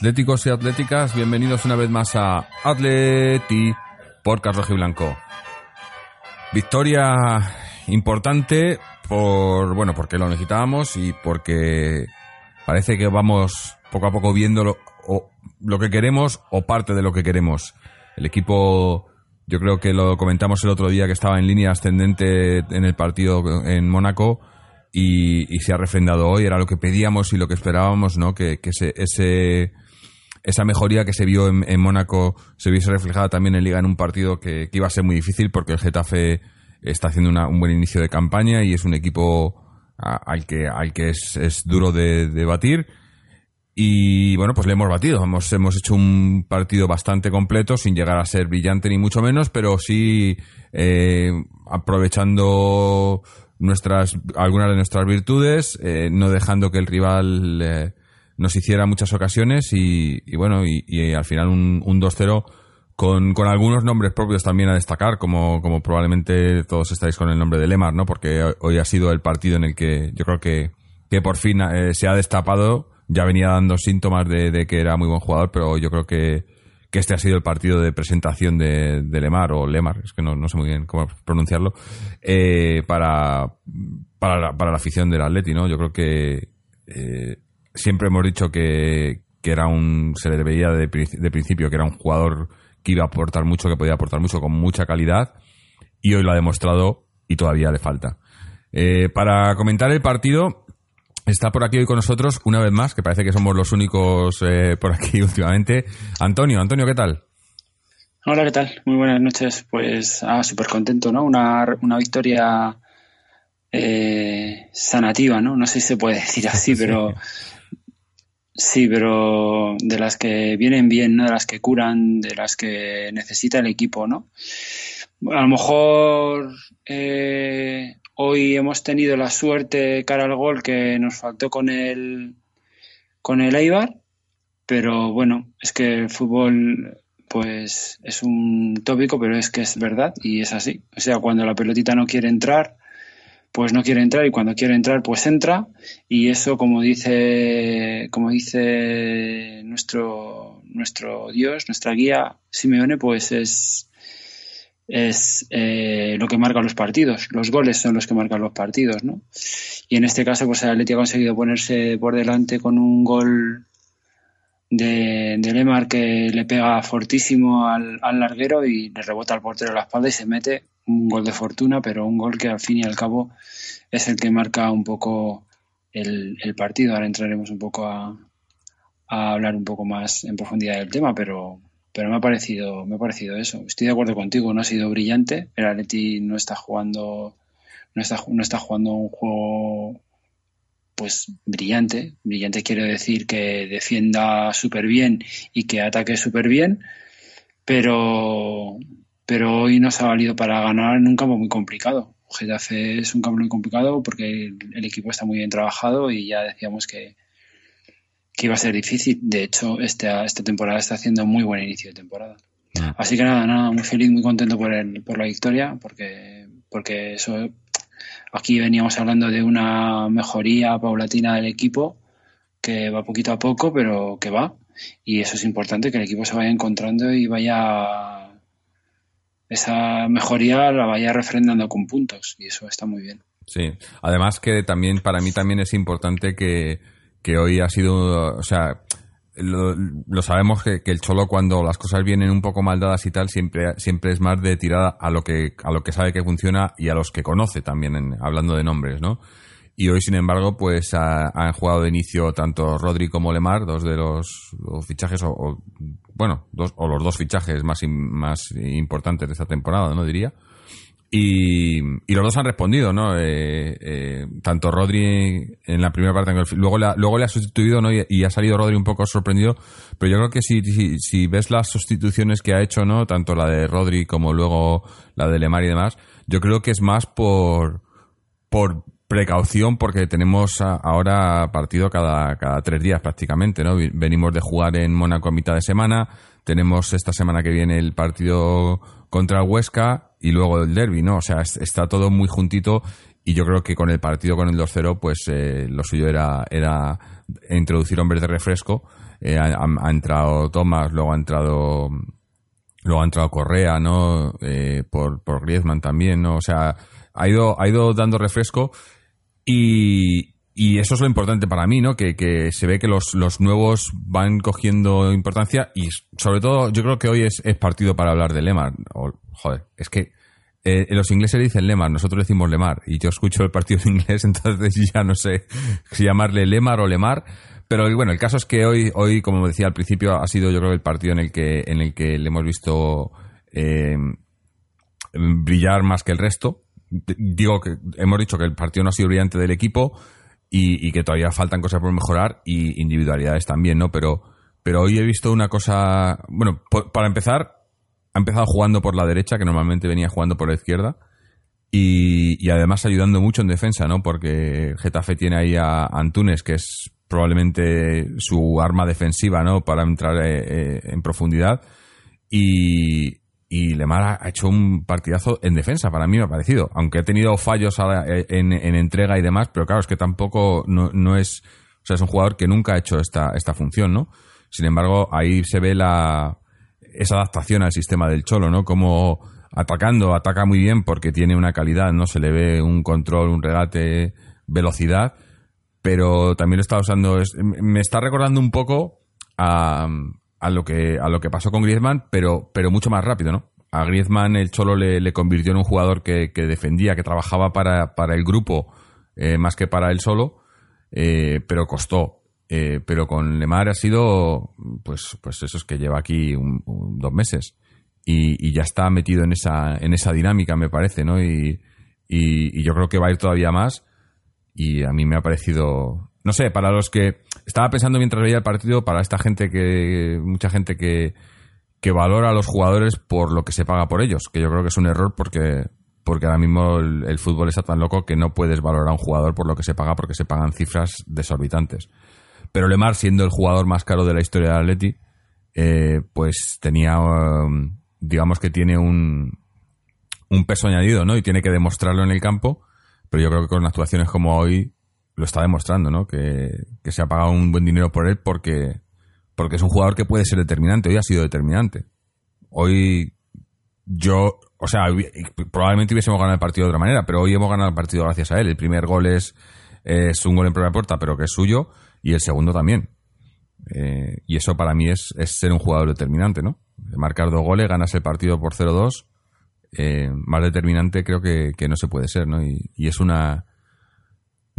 atléticos y atléticas, bienvenidos una vez más a Atleti por Carlos Blanco. Victoria importante por bueno porque lo necesitábamos y porque parece que vamos poco a poco viendo lo, que queremos o parte de lo que queremos. El equipo, yo creo que lo comentamos el otro día que estaba en línea ascendente en el partido en Mónaco y, se ha refrendado hoy. Era lo que pedíamos y lo que esperábamos, ¿no? Que, ese, esa mejoría que se vio en, Mónaco se viese reflejada también en Liga en un partido que, iba a ser muy difícil porque el Getafe está haciendo un buen inicio de campaña y es un equipo al que, al que es, duro de, batir. Y bueno, pues le hemos batido. Hemos, hemos hecho un partido bastante completo, sin llegar a ser brillante ni mucho menos, pero sí eh, aprovechando nuestras, algunas de nuestras virtudes, eh, no dejando que el rival eh, nos hiciera muchas ocasiones y, bueno, y, al final un, un 2-0 con, algunos nombres propios también a destacar, como, probablemente todos estáis con el nombre de Lemar, ¿no? Porque hoy ha sido el partido en el que yo creo que, que por fin eh, se ha destapado. Ya venía dando síntomas de, que era muy buen jugador, pero yo creo que, este ha sido el partido de presentación de, Lemar, o Lemar, es que no, no sé muy bien cómo pronunciarlo, eh, para, para, la, para la afición del Atleti, ¿no? Yo creo que eh, siempre hemos dicho que, que era un, se le veía de, de principio que era un jugador que iba a aportar mucho, que podía aportar mucho con mucha calidad y hoy lo ha demostrado y todavía le falta. Eh, para comentar el partido, está por aquí hoy con nosotros una vez más, que parece que somos los únicos eh, por aquí últimamente. Antonio, Antonio, ¿qué tal? Hola, ¿qué tal? Muy buenas noches. Pues ah, súper contento, ¿no? Una, una victoria eh, sanativa, ¿no? No sé si se puede decir así, pero Sí, pero de las que vienen bien, ¿no? De las que curan, de las que necesita el equipo, ¿no? A lo mejor eh, hoy hemos tenido la suerte cara al gol que nos faltó con el con el Eibar, pero bueno, es que el fútbol pues es un tópico, pero es que es verdad y es así. O sea, cuando la pelotita no quiere entrar, pues no quiere entrar y cuando quiere entrar pues entra. Y eso como dice como dice nuestro nuestro Dios nuestra guía Simeone pues es es eh, lo que marca los partidos. Los goles son los que marcan los partidos no y en este caso pues el ha conseguido ponerse por delante con un gol de, de Lemar que le pega fortísimo al, al larguero y le rebota al portero la espalda y se mete un gol de fortuna, pero un gol que al fin y al cabo es el que marca un poco el, partido. Ahora entraremos un poco a, hablar un poco más en profundidad del tema, pero, pero me ha parecido, me ha parecido eso. Estoy de acuerdo contigo, no ha sido brillante. El Atleti no está jugando, no está, no está jugando un juego pues brillante. Brillante quiere decir que defienda súper bien y que ataque súper bien, pero, pero hoy nos ha valido para ganar en un campo muy complicado. Getafe es un campo muy complicado porque el, equipo está muy bien trabajado y ya decíamos que, que iba a ser difícil. De hecho, esta, esta temporada está haciendo muy buen inicio de temporada. Mm. Así que nada, nada, muy feliz, muy contento por, el, por la victoria, porque, porque eso aquí veníamos hablando de una mejoría paulatina del equipo, que va poquito a poco, pero que va. Y eso es importante, que el equipo se vaya encontrando y vaya esa mejoría la vaya refrendando con puntos. Y eso está muy bien. Sí, además que también para mí también es importante que, que hoy ha sido, o sea, lo, sabemos que, que el Cholo cuando las cosas vienen un poco mal dadas y tal siempre siempre es más de tirada a lo que a lo que sabe que funciona y a los que conoce también en- hablando de nombres, ¿no? Y hoy, sin embargo, pues ha- han jugado de inicio tanto Rodri como Lemar, dos de los, fichajes, o, bueno, dos, o los dos fichajes más, más importantes de esta temporada, ¿no? Diría. Y, y los dos han respondido, ¿no? Eh, eh, tanto Rodri en la primera parte, luego luego le ha sustituido, ¿no? Y, y ha salido Rodri un poco sorprendido, pero yo creo que si, si, si ves las sustituciones que ha hecho, ¿no? Tanto la de Rodri como luego la de Lemar y demás, yo creo que es más por, por precaución porque tenemos ahora partido cada, cada tres días prácticamente, ¿no? Venimos de jugar en Mónaco a mitad de semana, tenemos esta semana que viene el partido contra Huesca y luego el derby, ¿no? O sea, es- está todo muy juntito y yo creo que con el partido con el 2-0, pues eh, lo suyo era, era introducir hombres de refresco. Eh, ha, entrado Thomas, luego ha entrado Luego ha entrado Correa, ¿no? Eh, por, por Griezmann también, ¿no? O sea, ha ido, ha ido dando refresco y, eso es lo importante para mí, ¿no? Que, se ve que los, nuevos van cogiendo importancia y sobre todo yo creo que hoy es, es partido para hablar de Lemar. O, joder, es que eh, los ingleses dicen Lemar, nosotros decimos Lemar y yo escucho el partido en inglés, entonces ya no sé si llamarle Lemar o Lemar. Pero bueno, el caso es que hoy, hoy, como decía al principio, ha sido yo creo el partido en el que, en el que le hemos visto eh, brillar más que el resto. Digo que hemos dicho que el partido no ha sido brillante del equipo y, que todavía faltan cosas por mejorar y individualidades también, ¿no? Pero, pero hoy he visto una cosa, bueno, para empezar, ha empezado jugando por la derecha, que normalmente venía jugando por la izquierda. Y, y además ayudando mucho en defensa, ¿no? Porque Getafe tiene ahí a Antunes, que es probablemente su arma defensiva, ¿no? Para entrar eh, eh, en profundidad. Y, y Lemar ha- hecho un partidazo en defensa, para mí me ha parecido. Aunque ha tenido fallos eh, en, en entrega y demás, pero claro, es que tampoco no, no es. O sea, es un jugador que nunca ha hecho esta, esta función, ¿no? Sin embargo, ahí se ve la, esa adaptación al sistema del Cholo, ¿no? Como atacando, ataca muy bien porque tiene una calidad, ¿no? Se le ve un control, un regate, velocidad, pero también lo está usando, es- me está recordando un poco a, a lo que a lo que pasó con Griezmann, pero pero mucho más rápido, ¿no? A Griezmann el Cholo le, convirtió en un jugador que, que defendía, que trabajaba para, para el grupo eh, más que para él solo, eh, pero costó. Eh, pero con Lemar ha sido, pues, pues eso es que lleva aquí un- dos meses y, y ya está metido en esa, en esa dinámica, me parece, ¿no? Y, y, y yo creo que va a ir todavía más y a mí me ha parecido, no sé, para los que estaba pensando mientras veía el partido, para esta gente que, mucha gente que, que valora a los jugadores por lo que se paga por ellos, que yo creo que es un error porque porque ahora mismo el, fútbol está tan loco que no puedes valorar a un jugador por lo que se paga porque se pagan cifras desorbitantes. Pero Lemar, siendo el jugador más caro de la historia del Atleti, eh, pues tenía, um, digamos que tiene un, un peso añadido, ¿no? Y tiene que demostrarlo en el campo, pero yo creo que con actuaciones como hoy lo está demostrando, ¿no? Que, que se ha pagado un buen dinero por él porque, porque es un jugador que puede ser determinante. Hoy ha sido determinante. Hoy yo, o sea, probablemente hubiésemos ganado el partido de otra manera, pero hoy hemos ganado el partido gracias a él. El primer gol es, es un gol en primera puerta, pero que es suyo, y el segundo también. Eh, y eso para mí es, es ser un jugador determinante, ¿no? Marcar dos goles, ganas el partido por 0-2, eh, más determinante creo que, que no se puede ser, ¿no? Y es una,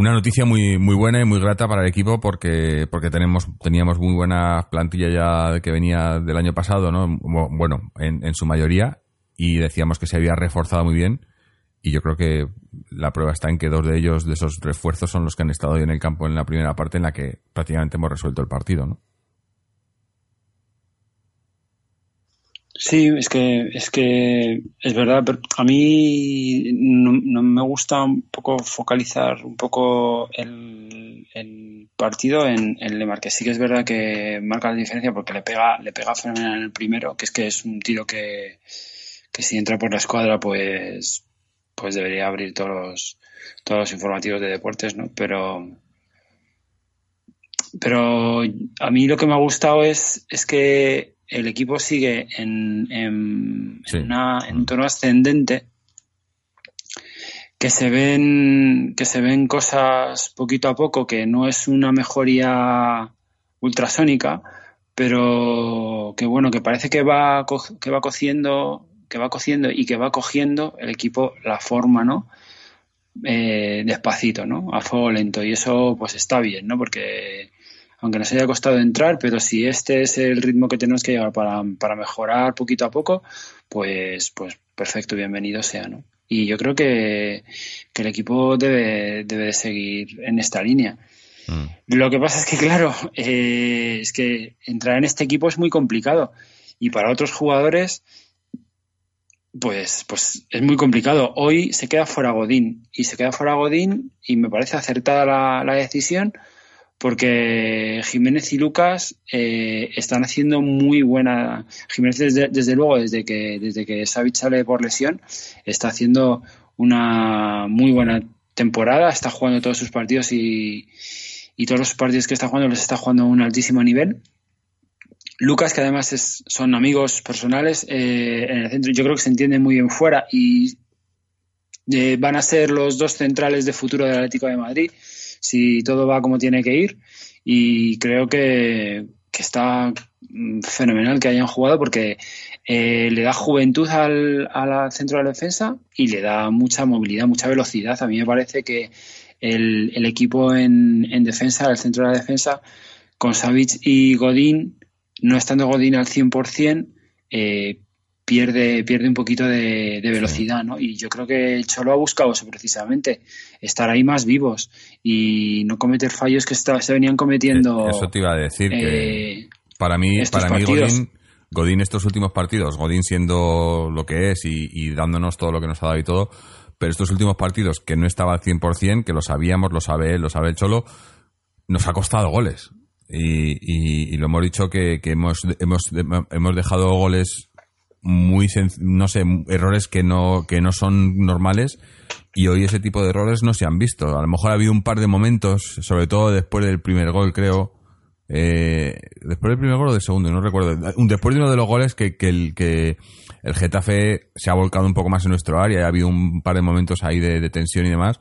una noticia muy, muy buena y muy grata para el equipo porque, porque tenemos, teníamos muy buena plantilla ya que venía del año pasado, ¿no? Bueno, en, en su mayoría, y decíamos que se había reforzado muy bien. Y yo creo que la prueba está en que dos de ellos, de esos refuerzos, son los que han estado hoy en el campo en la primera parte, en la que prácticamente hemos resuelto el partido, ¿no? Sí, es que es que es verdad, pero a mí no, me gusta un poco focalizar un poco el, partido en, en, Lemar, que sí que es verdad que marca la diferencia porque le pega le pega fenomenal en el primero, que es que es un tiro que, que si entra por la escuadra pues pues debería abrir todos los, todos los informativos de deportes, ¿no? Pero pero a mí lo que me ha gustado es, es que el equipo sigue en, en, un tono ascendente, que se ven que se ven cosas poquito a poco, que no es una mejoría ultrasónica, pero que bueno, que parece que va que va cociendo, que va cociendo y que va cogiendo el equipo la forma, ¿no? Eh, despacito, ¿no? A fuego lento. Y eso pues está bien, ¿no? Porque aunque nos haya costado entrar, pero si este es el ritmo que tenemos que llevar para, mejorar poquito a poco, pues, pues perfecto, bienvenido sea, ¿no? Y yo creo que, el equipo debe, debe de seguir en esta línea. Mm. Lo que pasa es que, claro, eh, es que entrar en este equipo es muy complicado. Y para otros jugadores, pues, pues es muy complicado. Hoy se queda fuera Godín. Y se queda fuera Godín y me parece acertada la, la decisión porque Jiménez y Lucas eh, están haciendo muy buena. Jiménez desde, luego desde que desde que Savic sale por lesión está haciendo una muy buena temporada, está jugando todos sus partidos y, todos los partidos que está jugando los está jugando a un altísimo nivel. Lucas, que además son amigos personales eh, en el centro, yo creo que se entiende muy bien fuera y eh, van a ser los dos centrales de futuro del Atlético de Madrid si todo va como tiene que ir. Y creo que, está fenomenal que hayan jugado porque eh, le da juventud al, al, centro de la defensa y le da mucha movilidad, mucha velocidad. A mí me parece que el, el equipo en, en, defensa, el centro de la defensa, con Savic y Godín, no estando Godín al 100%, eh, pierde, pierde un poquito de, velocidad, ¿no? Y yo creo que el Cholo ha buscado eso precisamente, estar ahí más vivos y no cometer fallos que se venían cometiendo. Eh, eso te iba a decir que eh, para mí, para mí Godín, Godín estos últimos partidos, Godín siendo lo que es y, dándonos todo lo que nos ha dado y todo, pero estos últimos partidos que no estaba al 100%, que lo sabíamos, lo sabe él, lo sabe el Cholo, nos ha costado goles. Y, lo hemos dicho que, que hemos, hemos, hemos dejado goles muy, no sé, errores que no, que no son normales y hoy ese tipo de errores no se han visto. A lo mejor ha habido un par de momentos, sobre todo después del primer gol, creo. Eh, después del primer gol o del segundo, no recuerdo. Después de uno de los goles que, que, el, que el Getafe se ha volcado un poco más en nuestro área, ha habido un par de momentos ahí de, tensión y demás,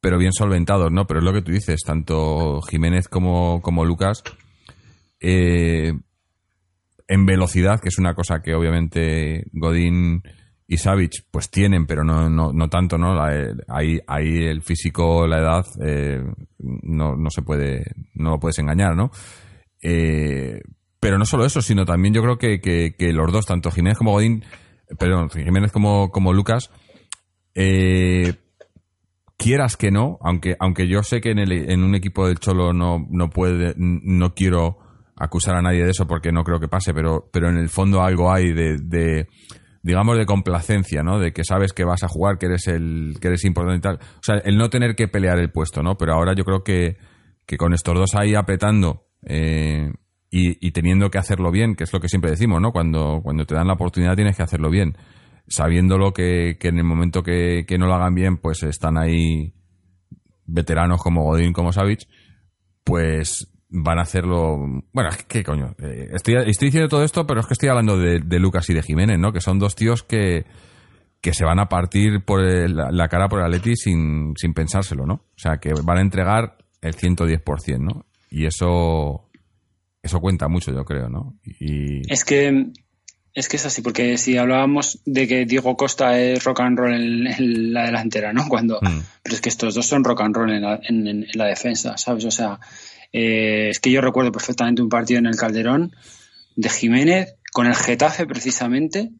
pero bien solventados, ¿no? Pero es lo que tú dices, tanto Jiménez como, como Lucas. Eh, en velocidad, que es una cosa que obviamente Godín y Savic pues tienen, pero no, no, no tanto, ¿no? Ahí, ahí el físico, la edad, eh, no, no se puede, no lo puedes engañar, ¿no? Eh, pero no solo eso, sino también yo creo que, que, los dos, tanto Jiménez como Godín, perdón, Jiménez como, como Lucas, eh, quieras que no, aunque, aunque yo sé que en, el, en un equipo del Cholo no, no puede, no quiero acusar a nadie de eso porque no creo que pase, pero, pero en el fondo algo hay de, digamos, de complacencia, ¿no? De que sabes que vas a jugar, que eres el, que eres importante y tal. O sea, el no tener que pelear el puesto, ¿no? Pero ahora yo creo que, que con estos dos ahí apretando eh, y, teniendo que hacerlo bien, que es lo que siempre decimos, ¿no? Cuando, cuando te dan la oportunidad tienes que hacerlo bien. Sabiéndolo que, que en el momento que, que no lo hagan bien, pues están ahí veteranos como Godín, como Savage, pues van a hacerlo. Bueno, ¿qué coño? Eh, estoy, estoy diciendo todo esto, pero es que estoy hablando de, Lucas y de Jiménez, ¿no? Que son dos tíos que, que se van a partir por la cara por el Atleti sin, sin pensárselo, ¿no? O sea, que van a entregar el 110%, ¿no? Y eso eso cuenta mucho, yo creo, ¿no? Y... Es que es que es así, porque si hablábamos de que Diego Costa es rock and roll en, la delantera, ¿no? Cuando, mm. pero es que estos dos son rock and roll en la, en la defensa, ¿sabes? O sea, eh, es que yo recuerdo perfectamente un partido en el Calderón de Jiménez con el Getafe precisamente,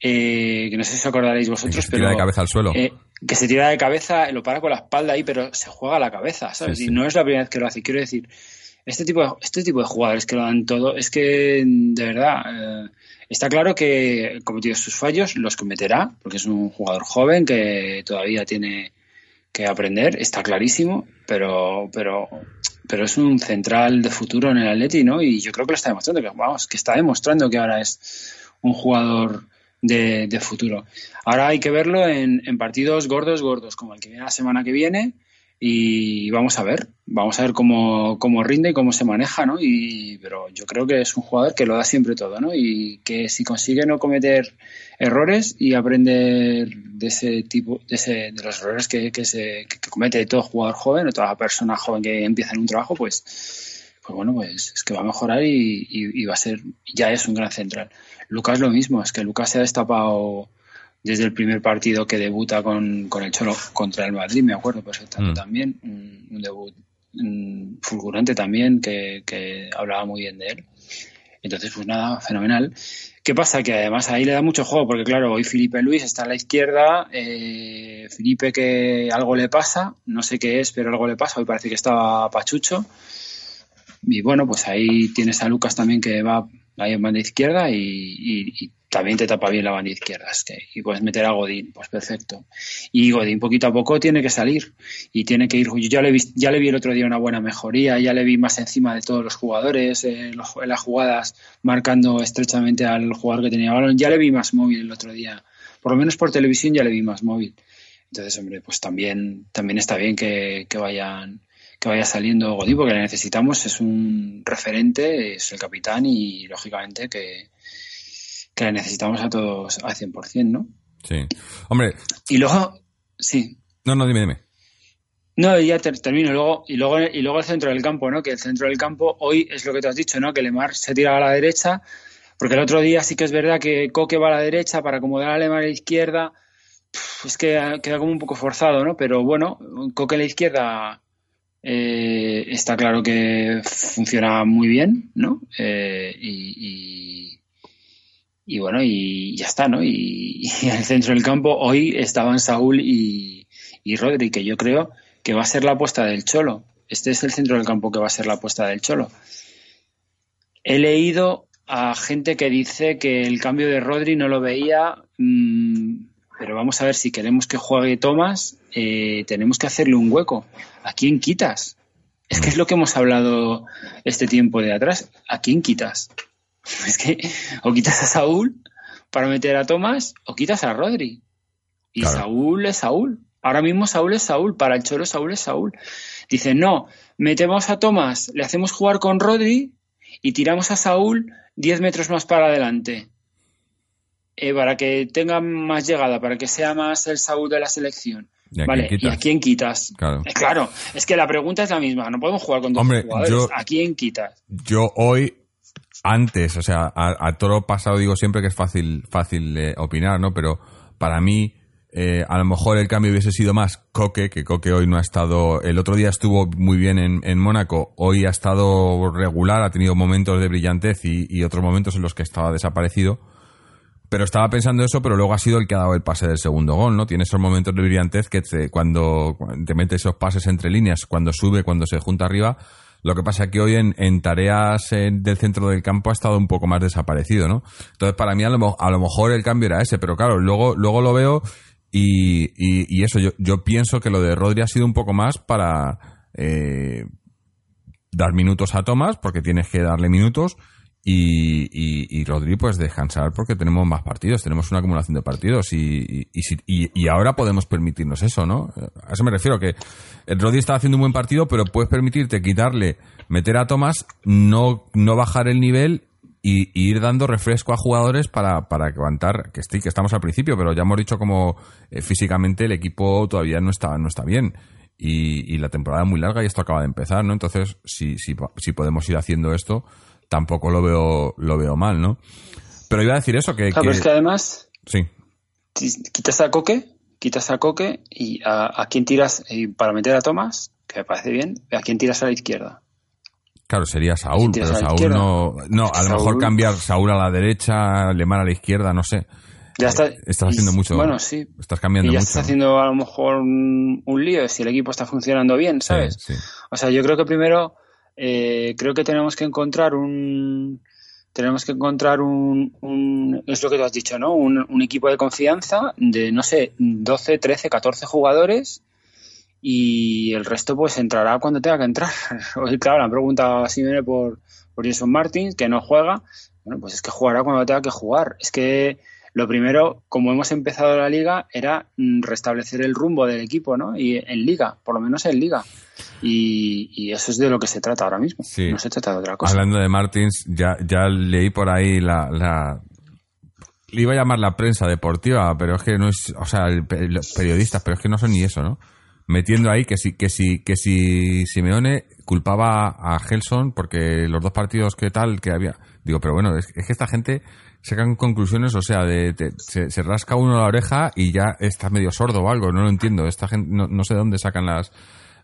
eh, que no sé si os acordaréis vosotros, que se tira de cabeza al suelo. Eh, que se tira de cabeza, lo para con la espalda ahí, pero se juega la cabeza, ¿sabes? Y no es la primera vez que lo hace. Quiero decir, este tipo de, este tipo de jugadores que lo dan todo, es que de verdad eh, está claro que cometido sus fallos, los cometerá, porque es un jugador joven que todavía tiene que aprender, está clarísimo, pero, pero, pero es un central de futuro en el Atleti, ¿no? Y yo creo que lo está demostrando, que vamos, que está demostrando que ahora es un jugador de, de futuro. Ahora hay que verlo en, en partidos gordos, gordos, como el que viene la semana que viene, y vamos a ver, vamos a ver cómo, cómo rinde y cómo se maneja, ¿no? Y, pero yo creo que es un jugador que lo da siempre todo, ¿no? Y que si consigue no cometer errores y aprender de ese tipo, de, ese, de los errores que, que, se, que comete todo jugador joven o toda persona joven que empieza en un trabajo, pues, pues bueno, pues es que va a mejorar y, y, y va a ser, ya es un gran central. Lucas lo mismo, es que Lucas se ha destapado desde el primer partido que debuta con, con el Cholo contra el Madrid, me acuerdo perfectamente Mm. también, un, un debut fulgurante también, que, que hablaba muy bien de él. Entonces, pues nada, fenomenal. ¿Qué pasa? Que además ahí le da mucho juego, porque claro, hoy Felipe Luis está a la izquierda, eh, Felipe que algo le pasa, no sé qué es, pero algo le pasa, hoy parece que estaba pachucho. Y bueno, pues ahí tienes a Lucas también que va ahí en banda izquierda y, y- y también te tapa bien la banda izquierda. Es que, y puedes meter a Godín, pues perfecto. Y Godín poquito a poco tiene que salir y tiene que ir. Yo ya le, vi, ya le vi el otro día una buena mejoría, ya le vi más encima de todos los jugadores, eh, en las jugadas, marcando estrechamente al jugador que tenía balón. Ya le vi más móvil el otro día. Por lo menos por televisión ya le vi más móvil. Entonces, hombre, pues también, también está bien que, que vayan que vaya saliendo Godín, porque le necesitamos, es un referente, es el capitán y lógicamente que, que le necesitamos a todos al 100%, ¿no? Sí. Hombre, Y luego, sí, no, no, dime, dime. no, ya ter- termino. Luego, y, luego, y luego el centro del campo, ¿no? Que el centro del campo hoy es lo que tú has dicho, ¿no? Que Lemar se tira a la derecha, porque el otro día sí que es verdad que Coque va a la derecha para acomodar a Lemar a la izquierda. Es que queda como un poco forzado, ¿no? Pero bueno, Coque a la izquierda eh, está claro que funciona muy bien, ¿no? Eh, y, y, y bueno, y ya está, ¿no? Y, y en el centro del campo hoy estaban Saúl y, y Rodri, que yo creo que va a ser la apuesta del Cholo. Este es el centro del campo que va a ser la apuesta del Cholo. He leído a gente que dice que el cambio de Rodri no lo veía, mmm, pero vamos a ver si queremos que juegue Tomás, eh, tenemos que hacerle un hueco. ¿A quién quitas? Es que es lo que hemos hablado este tiempo de atrás. ¿A quién quitas? Es que o quitas a Saúl para meter a Tomás o quitas a Rodri. Y Claro. Saúl es Saúl. Ahora mismo Saúl es Saúl. Para el Cholo Saúl es Saúl. Dicen, no, metemos a Tomás, le hacemos jugar con Rodri y tiramos a Saúl 10 metros más para adelante. Eh, para que tenga más llegada, para que sea más el Saúl de la selección. ¿Y a vale, quién ¿y a quién quitas? Claro. Eh, claro, es que la pregunta es la misma. No podemos jugar con dos Hombre, jugadores. yo- ¿A quién quitas? Yo hoy, antes, o sea, a, a toro pasado digo siempre que es fácil, fácil eh, opinar, ¿no? Pero para mí, eh, a lo mejor el cambio hubiese sido más Coque, que Coque hoy no ha estado, el otro día estuvo muy bien en, en Mónaco, hoy ha estado regular, ha tenido momentos de brillantez y, otros momentos en los que estaba desaparecido. Pero estaba pensando eso, pero luego ha sido el que ha dado el pase del segundo gol, ¿no? Tiene esos momentos de brillantez que cuando te mete esos pases entre líneas, cuando sube, cuando se junta arriba. Lo que pasa es que hoy en, tareas del centro del campo ha estado un poco más desaparecido, ¿no? Entonces, para mí, a lo, a lo mejor el cambio era ese, pero claro, luego, luego lo veo y eso, yo, yo pienso que lo de Rodri ha sido un poco más para eh, dar minutos a Tomás, porque tienes que darle minutos, y, y, y Rodri pues descansar porque tenemos más partidos, tenemos una acumulación de partidos y, y, y ahora podemos permitirnos eso, ¿no? A eso me refiero, que el Rodri está haciendo un buen partido, pero puedes permitirte quitarle, meter a Tomás, no, no bajar el nivel y, ir dando refresco a jugadores para, para aguantar, que, sí, que estamos al principio, pero ya hemos dicho como eh, físicamente el equipo todavía no está, no está bien. Y la temporada es muy larga y esto acaba de empezar, ¿no? Entonces, si, si, si podemos ir haciendo esto, tampoco lo veo, lo veo mal, ¿no? Pero iba a decir eso, que... Claro, que- pero es que además Sí, quitas a Coque, quitas a Coque y a, a quién tiras y para meter a Tomás, que me parece bien, ¿a quién tiras a la izquierda? claro, sería Saúl, pero Saúl no... No, a lo mejor cambiar Saúl a la derecha, Lemar a la izquierda, no sé. Ya está. Eh, estás haciendo y- mucho. Bueno, sí. Estás cambiando Y ya mucho. estás haciendo a lo mejor un, un lío si el equipo está funcionando bien, Sí, ¿sabes? sí. O sea, yo creo que primero eh, creo que tenemos que encontrar un tenemos que encontrar un, es lo que tú has dicho, ¿no? Un, equipo de confianza de, no sé, 12, 13, 14 jugadores y el resto pues entrará cuando tenga que entrar. Hoy, claro, la han preguntado a Simone por, por Jason Martin, que no juega. Bueno, pues es que jugará cuando tenga que jugar. Es que lo primero, como hemos empezado la liga, era mm, restablecer el rumbo del equipo, ¿no? Y en liga, por lo menos en liga. Y, eso es de lo que se trata ahora mismo. No se trata de otra cosa. Hablando de Martins, ya, ya leí por ahí la, la, Le iba a llamar la prensa deportiva, pero es que no es. O sea, los periodistas, pero es que no son ni eso, ¿no? Metiendo ahí que si, que si, que si Simeone culpaba a Gelson porque los dos partidos que tal que había. Digo, pero bueno, es, que esta gente sacan conclusiones, o sea, de, se, rasca uno la oreja y ya está medio sordo o algo, no lo entiendo. Esta gente, no, sé de dónde sacan las,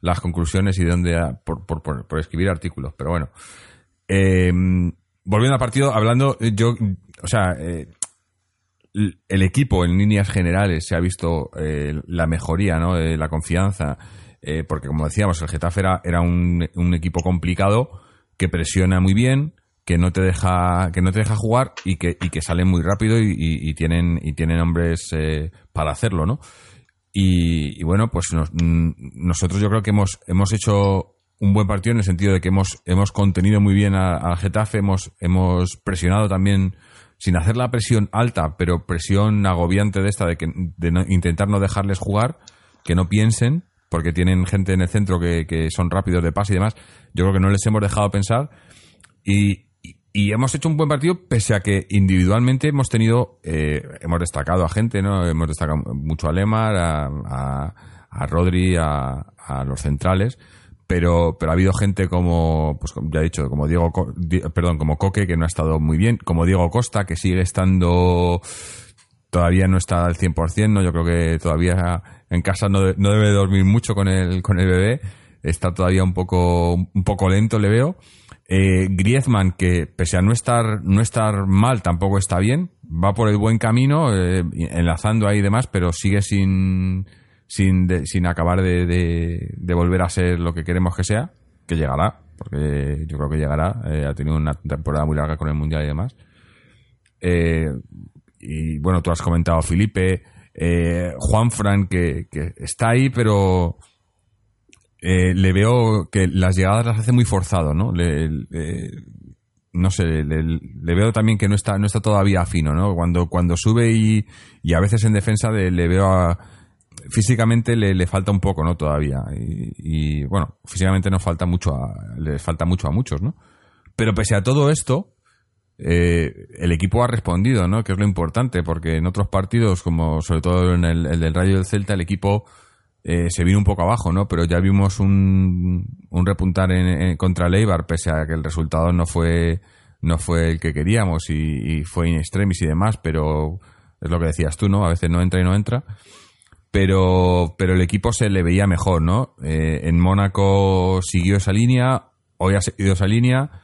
las conclusiones y de dónde, por, por, escribir artículos, pero bueno. Em, volviendo al partido, hablando, yo, o sea, eh, el equipo en líneas generales se ha visto eh, la mejoría, ¿no? De la confianza, eh, porque como decíamos, el Getafe era, era un, equipo complicado que presiona muy bien, que no te deja, que no te deja jugar y que, y que salen muy rápido y, tienen, y tienen hombres eh, para hacerlo, ¿no? Y, bueno, pues mm, nosotros yo creo que hemos, hemos hecho un buen partido en el sentido de que hemos, hemos contenido muy bien al Getafe, hemos, hemos presionado también sin hacer la presión alta, pero presión agobiante de esta, de, que, de intentar no dejarles jugar, que no piensen, porque tienen gente en el centro que, que, son rápidos de pase y demás. Yo creo que no les hemos dejado pensar y, y hemos hecho un buen partido pese a que individualmente hemos tenido, eh, hemos destacado a gente, ¿no? Hemos destacado mucho a Lemar, a, a, Rodri, a, a, los centrales, pero, pero ha habido gente como, pues ya he dicho, como Diego, perdón, como Coque, que no ha estado muy bien, como Diego Costa, que sigue estando, todavía no está al 100%, ¿no? Yo creo que todavía en casa no, no debe dormir mucho con el, con el bebé. Está todavía un poco, un poco lento, le veo. Eh, Griezmann, que pese a no estar, no estar mal, tampoco está bien. Va por el buen camino, eh, enlazando ahí y demás, pero sigue sin, sin, sin acabar de, de, volver a ser lo que queremos que sea, que llegará, porque yo creo que llegará. Eh, ha tenido una temporada muy larga con el Mundial y demás. Eh, y bueno, tú has comentado Felipe, Juan Fran, que, está ahí, pero eh, le veo que las llegadas las hace muy forzado, ¿no? no sé, le, veo también que no está, no está todavía afino, ¿no? Cuando, cuando sube y, y a veces en defensa le, veo a, físicamente le, falta un poco, ¿no? Todavía. Y, bueno, físicamente nos falta mucho a, le falta mucho a muchos, ¿no? Pero pese a todo esto, eh, el equipo ha respondido, ¿no? Que es lo importante, porque en otros partidos, como sobre todo en el, del Rayo del Celta, el equipo eh, se vino un poco abajo, ¿no? Pero ya vimos un, un repuntar en, contra Leibar, pese a que el resultado no fue no fue el que queríamos y, fue in extremis y demás, pero es lo que decías tú, ¿no? A veces no entra y no entra. Pero, pero el equipo se le veía mejor, ¿no? Eh, en Mónaco siguió esa línea, hoy ha seguido esa línea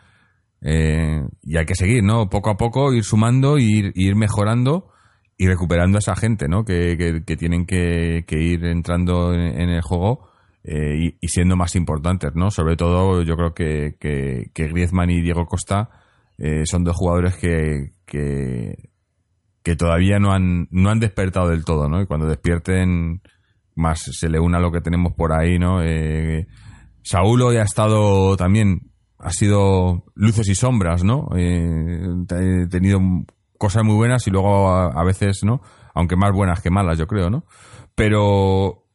eh, y hay que seguir, ¿no? Poco a poco ir sumando, ir, ir mejorando y recuperando a esa gente, ¿no? Que, que, tienen que, ir entrando en, el juego eh, y, siendo más importantes, ¿no? Sobre todo yo creo que, que, Griezmann y Diego Costa eh, son dos jugadores que, que, todavía no han, no han despertado del todo, ¿no? Y cuando despierten más se le una lo que tenemos por ahí, ¿no? Eh, Saúl hoy ha estado también ha sido luces y sombras, ¿no? Eh, he tenido cosas muy buenas y luego a, veces, ¿no? Aunque más buenas que malas, yo creo, ¿no? Pero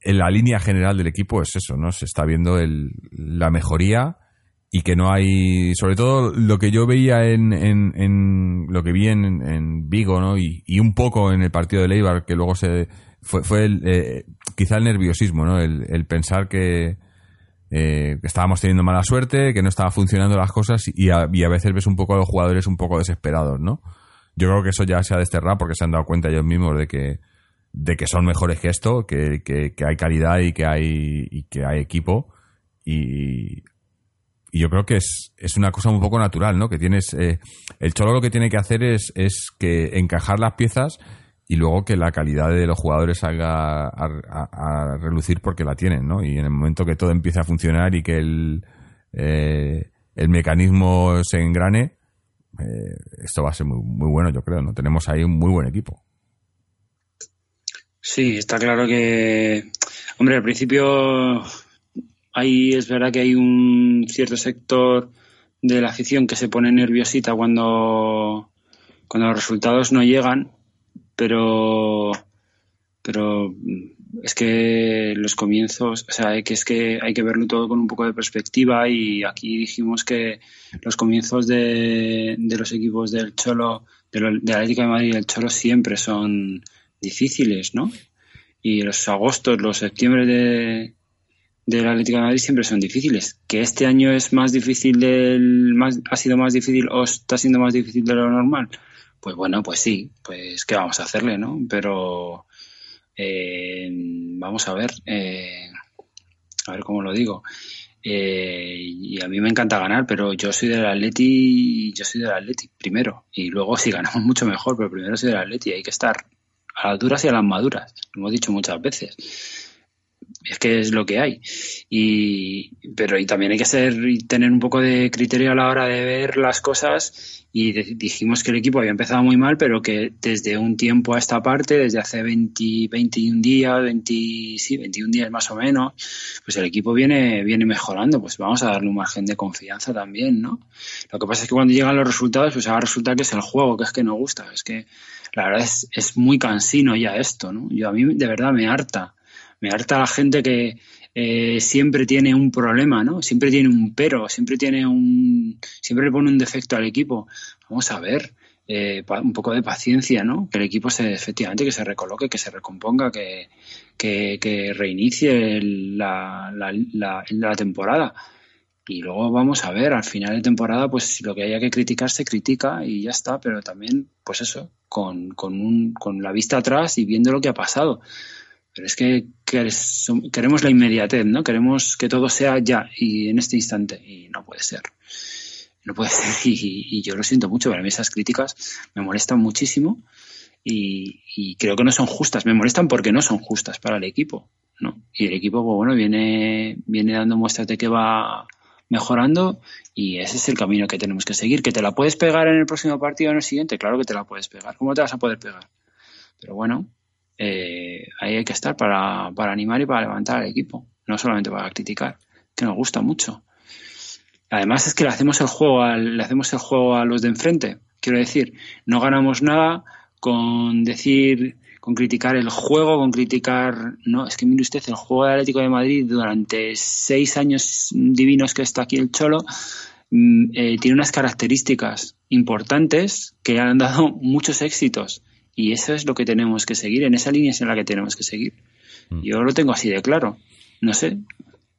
en la línea general del equipo es eso, ¿no? Se está viendo el, la mejoría y que no hay, sobre todo lo que yo veía en, en, lo que vi en, Vigo, ¿no? Y, un poco en el partido de Leibar, que luego se fue, fue el, eh, quizá el nerviosismo, ¿no? el pensar que, eh, que estábamos teniendo mala suerte, que no estaba funcionando las cosas y a, veces ves un poco a los jugadores un poco desesperados, ¿no? Yo creo que eso ya se ha desterrado porque se han dado cuenta ellos mismos de que, de que son mejores que esto, que, que, hay calidad y que hay, y que hay equipo. Y, y yo creo que es, es, una cosa un poco natural, ¿no? Que tienes. Eh, el Cholo lo que tiene que hacer es, es que encajar las piezas y luego que la calidad de los jugadores salga a, relucir porque la tienen, ¿no? Y en el momento que todo empiece a funcionar y que el, eh, el mecanismo se engrane, eh, esto va a ser muy, muy bueno, yo creo, ¿no? Tenemos ahí un muy buen equipo. Sí, está claro que, hombre, al principio ahí es verdad que hay un cierto sector de la afición que se pone nerviosita cuando, cuando los resultados no llegan, pero, pero es que los comienzos, o sea, que es que hay que verlo todo con un poco de perspectiva y aquí dijimos que los comienzos de, de los equipos del Cholo, de, lo, de Atlético de Madrid y del Cholo siempre son difíciles, ¿no? Y los agostos, los septiembre de, del Atlético de Madrid siempre son difíciles. Que este año es más difícil del, más, ha sido más difícil o está siendo más difícil de lo normal. Pues bueno, pues sí, pues qué vamos a hacerle, ¿no? Pero eh, vamos a ver, eh, a ver cómo lo digo. Eh, y a mí me encanta ganar, pero yo soy del Atleti, yo soy del Atleti primero. Y luego si ganamos mucho mejor, pero primero soy del Atleti. Hay que estar a las duras y a las maduras. Lo hemos dicho muchas veces es que es lo que hay. Y, pero y también hay que ser tener un poco de criterio a la hora de ver las cosas. Y dijimos que el equipo había empezado muy mal, pero que desde un tiempo a esta parte, desde hace 20, 21 días, 20, sí, 21 días más o menos, pues el equipo viene, viene mejorando. Pues vamos a darle un margen de confianza también, ¿no? Lo que pasa es que cuando llegan los resultados, pues ahora resulta que es el juego, que es que no gusta. Es que la verdad es, es muy cansino ya esto, ¿no? Yo a mí de verdad me harta me harta la gente que eh, siempre tiene un problema, ¿no? Siempre tiene un pero, siempre tiene un, siempre le pone un defecto al equipo. Vamos a ver, eh, un poco de paciencia, ¿no? Que el equipo se, efectivamente, que se recoloque, que se recomponga, que, que, reinicie la, la, temporada. Y luego vamos a ver, al final de temporada, pues lo que haya que criticar se critica y ya está, pero también, pues eso, con, con, un, con la vista atrás y viendo lo que ha pasado. Pero es que queremos la inmediatez, ¿no? Queremos que todo sea ya y en este instante. Y no puede ser. No puede ser. Y, yo lo siento mucho. Para mí esas críticas me molestan muchísimo y, creo que no son justas. Me molestan porque no son justas para el equipo, ¿no? Y el equipo, bueno, viene, viene dando muestras de que va mejorando y ese es el camino que tenemos que seguir. ¿Que te la puedes pegar en el próximo partido o en el siguiente? Claro que te la puedes pegar. ¿Cómo te vas a poder pegar? Pero bueno, eh, ahí hay que estar para, animar y para levantar al equipo, no solamente para criticar, que nos gusta mucho. Además es que le hacemos el juego le hacemos el juego a los de enfrente. Quiero decir, no ganamos nada con decir, con criticar el juego, con criticar, no, es que mire usted, el juego de Atlético de Madrid durante seis años divinos que está aquí el Cholo, mm, eh, tiene unas características importantes que han dado muchos éxitos y eso es lo que tenemos que seguir, en esa línea es en la que tenemos que seguir. Mm. Yo lo tengo así de claro. No sé.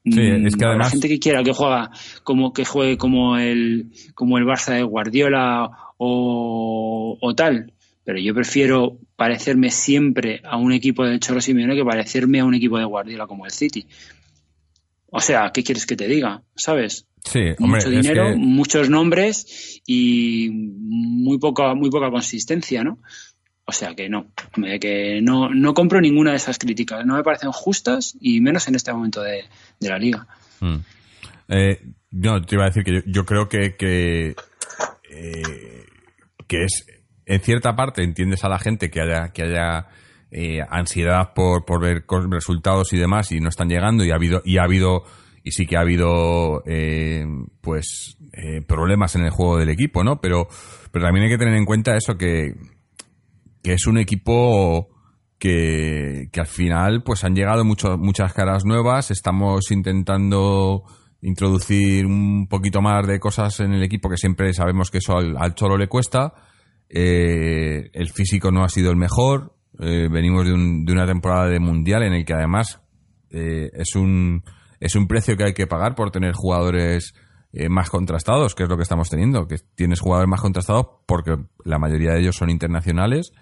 Sí, es que además... La gente que quiera que juega como que juegue como el como el Barça de Guardiola o, o tal, pero yo prefiero parecerme siempre a un equipo de Cholo Simeone que parecerme a un equipo de Guardiola como el City. O sea, ¿qué quieres que te diga? ¿Sabes? Sí, hombre, Mucho dinero, muchos nombres y muy poca, muy poca consistencia, ¿no? O sea que no, que no, no compro ninguna de esas críticas. No me parecen justas y menos en este momento de, la liga. Mm. Eh, no, te iba a decir que yo, creo que, que, eh, que, es, en cierta parte, entiendes a la gente que haya, que haya eh, ansiedad por, por ver resultados y demás y no están llegando y ha habido, y ha habido, y sí que ha habido, pues, problemas en el juego del equipo, ¿no? Pero, pero también hay que tener en cuenta eso que, que es un equipo que, al final pues han llegado muchas caras nuevas, estamos intentando introducir un poquito más de cosas en el equipo que siempre sabemos que eso al, Cholo le cuesta. Eh, el físico no ha sido el mejor. Eh, venimos de, una temporada de mundial en el que además eh, es un es un precio que hay que pagar por tener jugadores más contrastados, que es lo que estamos teniendo, que tienes jugadores más contrastados porque la mayoría de ellos son internacionales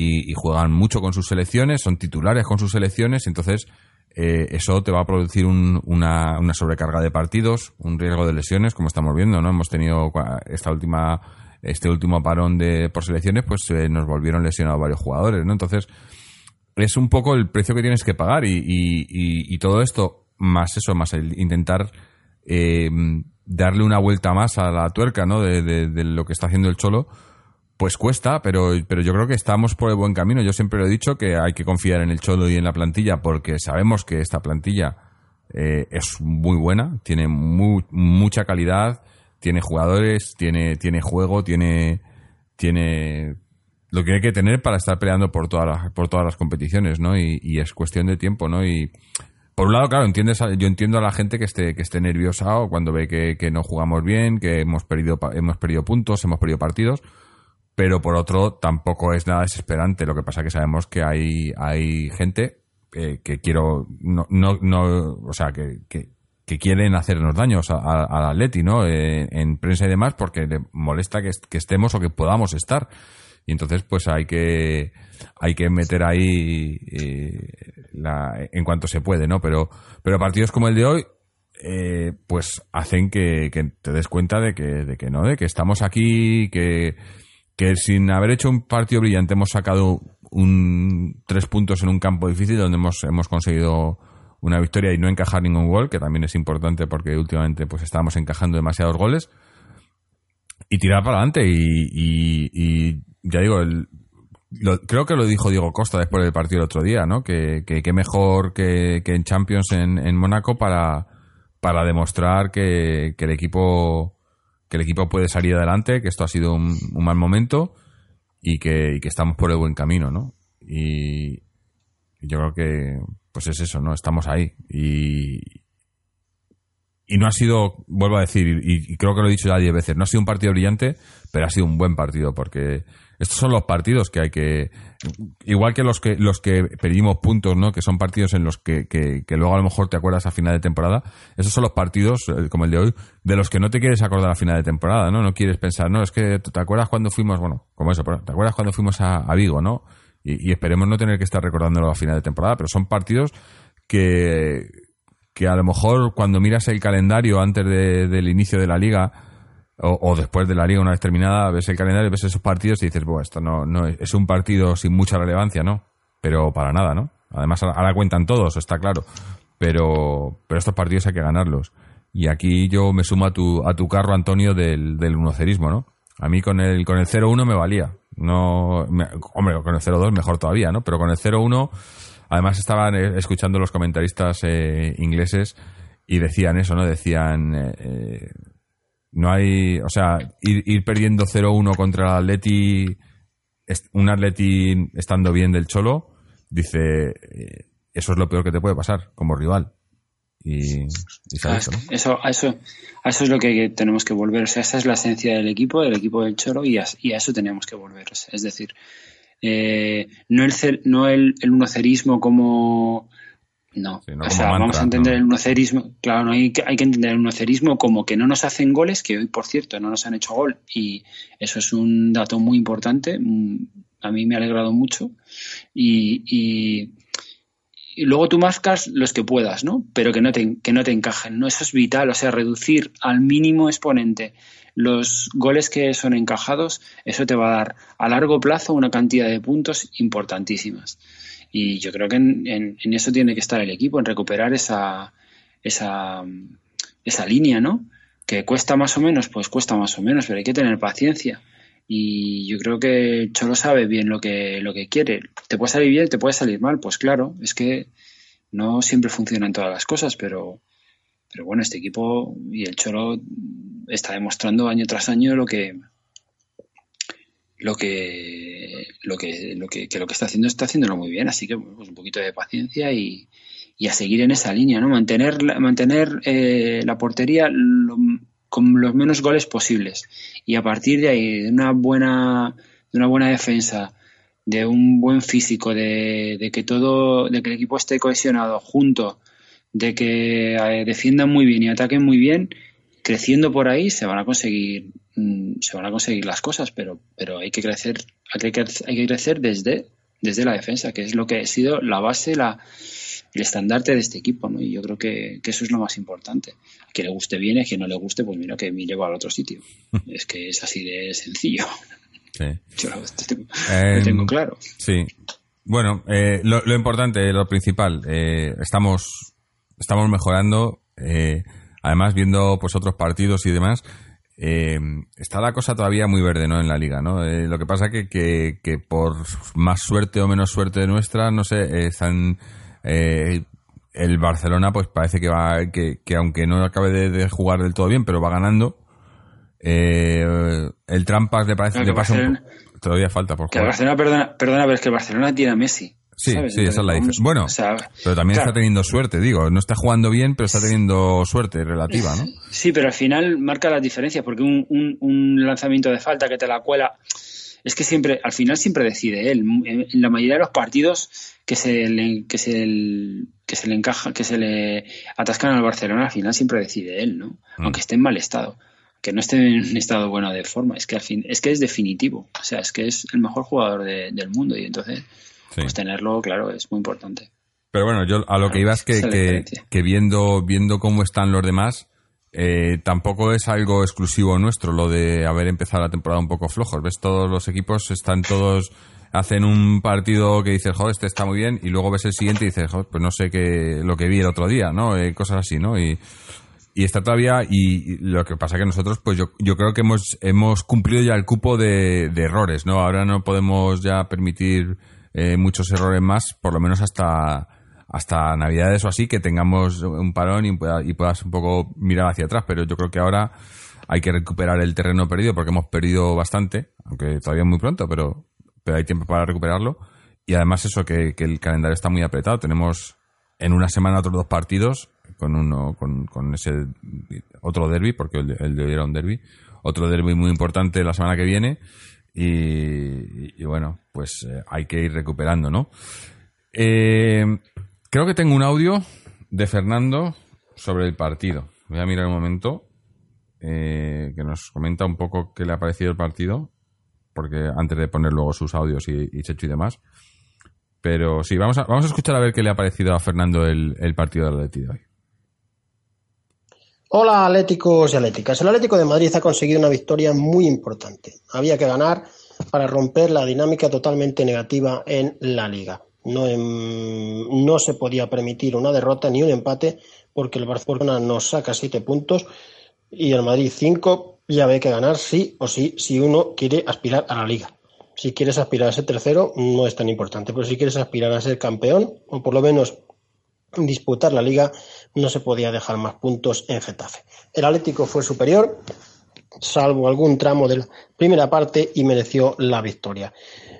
y, juegan mucho con sus selecciones, son titulares con sus selecciones, entonces eh, eso te va a producir una, una, sobrecarga de partidos, un riesgo de lesiones, como estamos viendo, ¿no? Hemos tenido esta última, este último parón de por selecciones, pues eh, nos volvieron lesionados varios jugadores, ¿no? Entonces, es un poco el precio que tienes que pagar y, y, todo esto, más eso, más el intentar eh, darle una vuelta más a la tuerca, ¿no? De, de, lo que está haciendo el Cholo, pues cuesta, pero, pero yo creo que estamos por el buen camino. Yo siempre lo he dicho que hay que confiar en el Cholo y en la plantilla porque sabemos que esta plantilla eh, es muy buena, tiene mucha calidad, tiene jugadores, tiene, tiene juego, tiene, tiene lo que hay que tener para estar peleando por todas las, por todas las competiciones, ¿no? Y, y, es cuestión de tiempo, ¿no? Y por un lado, claro, entiendes, yo entiendo a la gente que esté, que esté nerviosa o cuando ve que, que no jugamos bien, que hemos perdido, hemos perdido puntos, hemos perdido partidos, pero por otro tampoco es nada desesperante. Lo que pasa que sabemos que hay, hay gente eh, que quiero, no, no, no, o sea, que, que, quieren hacernos daños al Atleti, ¿no? Eh, en prensa y demás, porque le molesta que, que, estemos o que podamos estar. Y entonces, pues hay que, hay que meter ahí eh, la, en cuanto se puede, ¿no? Pero, pero partidos como el de hoy, eh, pues hacen que, que, te des cuenta de que, de que no, de que estamos aquí, que, que sin haber hecho un partido brillante hemos sacado un tres puntos en un campo difícil donde hemos, hemos conseguido una victoria y no encajar ningún gol, que también es importante porque últimamente pues estábamos encajando demasiados goles. Y tirar para adelante y, ya digo, creo que lo dijo Diego Costa después del partido el otro día, ¿no? Que, que, mejor que, en Champions en, en Mónaco para, para demostrar que el equipo que el equipo puede salir adelante, que esto ha sido un, mal momento y que, estamos por el buen camino, ¿no? Y yo creo que, pues es eso, ¿no? Estamos ahí. Y, y no ha sido, vuelvo a decir, y, creo que lo he dicho ya diez veces, no ha sido un partido brillante, pero ha sido un buen partido, porque estos son los partidos que hay que igual que los que los que pedimos puntos no que son partidos en los que, que, luego a lo mejor te acuerdas a final de temporada. Esos son los partidos eh, como el de hoy de los que no te quieres acordar a final de temporada no no quieres pensar no es que te acuerdas cuando fuimos bueno como eso te acuerdas cuando fuimos a, Vigo no y, esperemos no tener que estar recordándolo a final de temporada pero son partidos que que a lo mejor cuando miras el calendario antes del inicio de la liga o, después de la liga una vez terminada, ves el calendario, ves esos partidos y dices, bueno, esto no, no es, un partido sin mucha relevancia, ¿no? Pero para nada, ¿no? Además, ahora cuentan todos, está claro. Pero, pero estos partidos hay que ganarlos. Y aquí yo me sumo a tu, a tu carro, Antonio, del, del unocerismo, ¿no? A mí con el, con el 0-1 me valía. No, hombre, con el 0-2 mejor todavía, ¿no? Pero con el 0-1, además estaban eh, escuchando los comentaristas eh, ingleses y decían eso, ¿no? Decían, eh, no hay, o sea, ir, perdiendo 0-1 contra el Atleti, un Atleti estando bien del Cholo, dice, eh, eso es lo peor que te puede pasar como rival. Y, eso, a eso, a eso es lo que tenemos que volver. O sea, esa es la esencia del equipo, del equipo del Cholo, y a, eso tenemos que volver. Es decir, eh, no el, no el, el unocerismo como no, o sea, vamos a entender el unocerismo, claro, no hay, que, hay que entender el unocerismo como que no nos hacen goles, que hoy, por cierto, no nos han hecho gol, y eso es un dato muy importante, mm, a mí me ha alegrado mucho, y, y, luego tú marcas los que puedas, ¿no? Pero que no, te, que no te encajen, ¿no? Eso es vital, o sea, reducir al mínimo exponente los goles que son encajados, eso te va a dar a largo plazo una cantidad de puntos importantísimas. Y yo creo que en, eso tiene que estar el equipo, en recuperar esa, esa, esa línea, ¿no? Que cuesta más o menos, pues cuesta más o menos, pero hay que tener paciencia. Y yo creo que Cholo sabe bien lo que, lo que quiere. Te puede salir bien, te puede salir mal, pues claro, es que no siempre funcionan todas las cosas, pero, pero bueno, este equipo y el Cholo está demostrando año tras año lo que, lo que lo que lo que, lo que está haciendo está haciéndolo muy bien así que pues un poquito de paciencia y, y, a seguir en esa línea no mantener mantener eh, la portería con los menos goles posibles. Y a partir de ahí de una buena de una buena defensa de un buen físico de, que todo de que el equipo esté cohesionado junto de que eh, defiendan muy bien y ataquen muy bien creciendo por ahí se van a conseguir mm, se van a conseguir las cosas pero pero hay que crecer hay que, hay que crecer desde desde la defensa que es lo que ha sido la base la el estandarte de este equipo ¿no? y yo creo que, eso es lo más importante a quien le guste bien a quien no le guste pues mira que me llevo al otro sitio es que es así de sencillo sí. yo lo, tengo, claro sí bueno eh, lo, importante lo principal eh, estamos estamos mejorando eh, además viendo pues otros partidos y demás, eh, está la cosa todavía muy verde, ¿no? En la liga, ¿no? Eh, lo que pasa que, que, que por más suerte o menos suerte nuestra, no sé, están eh, el Barcelona, pues parece que va, que, que aunque no acabe de, jugar del todo bien, pero va ganando. el Trampas le parece que pasa todavía falta por jugar. Barcelona, perdona, perdona, pero es que el Barcelona tiene a Messi. Sí, sí, esa es la diferencia. Bueno, pero también está teniendo suerte, digo, no está jugando bien, pero está teniendo suerte relativa, ¿no? Sí, pero al final marca las diferencias, porque un, un, lanzamiento de falta que te la cuela, es que siempre, al final siempre decide él. En, la mayoría de los partidos que se le, que se que se le encaja, que se le atascan al Barcelona, al final siempre decide él, ¿no? Mm. Aunque esté en mal estado que no esté en un estado bueno de forma, es que al fin, es que es definitivo, o sea, es que es el mejor jugador del mundo y entonces pues tenerlo, claro, es muy importante. Pero bueno, yo a lo que iba es que, que, viendo, viendo cómo están los demás, eh, tampoco es algo exclusivo nuestro lo de haber empezado la temporada un poco flojos. Ves, todos los equipos están todos, hacen un partido que dices, joder, este está muy bien, y luego ves el siguiente y dices, joder, pues no sé qué, lo que vi el otro día, ¿no? Eh, cosas así, ¿no? Y, y está todavía, y, lo que pasa que nosotros, pues yo, yo creo que hemos, hemos cumplido ya el cupo de, de errores, ¿no? Ahora no podemos ya permitir eh, muchos errores más, por lo menos hasta, hasta Navidades o así, que tengamos un parón y, y puedas un poco mirar hacia atrás. Pero yo creo que ahora hay que recuperar el terreno perdido porque hemos perdido bastante, aunque todavía muy pronto, pero, pero hay tiempo para recuperarlo. Y además eso, que, el calendario está muy apretado. Tenemos en una semana otros dos partidos con uno con, ese otro derby, porque el, el de hoy era un derby, otro derby muy importante la semana que viene y, bueno, pues eh, hay que ir recuperando, ¿no? Eh, creo que tengo un audio de Fernando sobre el partido. Voy a mirar un momento eh, que nos comenta un poco qué le ha parecido el partido, porque antes de poner luego sus audios y, y y demás. Pero sí, vamos a, vamos a escuchar a ver qué le ha parecido a Fernando el, partido del Atleti de hoy. Hola Atléticos y Atléticas. El Atlético de Madrid ha conseguido una victoria muy importante. Había que ganar para romper la dinámica totalmente negativa en la liga. No, no se podía permitir una derrota ni un empate porque el Barcelona nos saca siete puntos y el Madrid cinco. Ya ve que ganar sí o sí si uno quiere aspirar a la liga. Si quieres aspirar a ser tercero no es tan importante, pero si quieres aspirar a ser campeón o por lo menos disputar la liga, no se podía dejar más puntos en Getafe. El Atlético fue superior, salvo algún tramo de la primera parte, y mereció la victoria.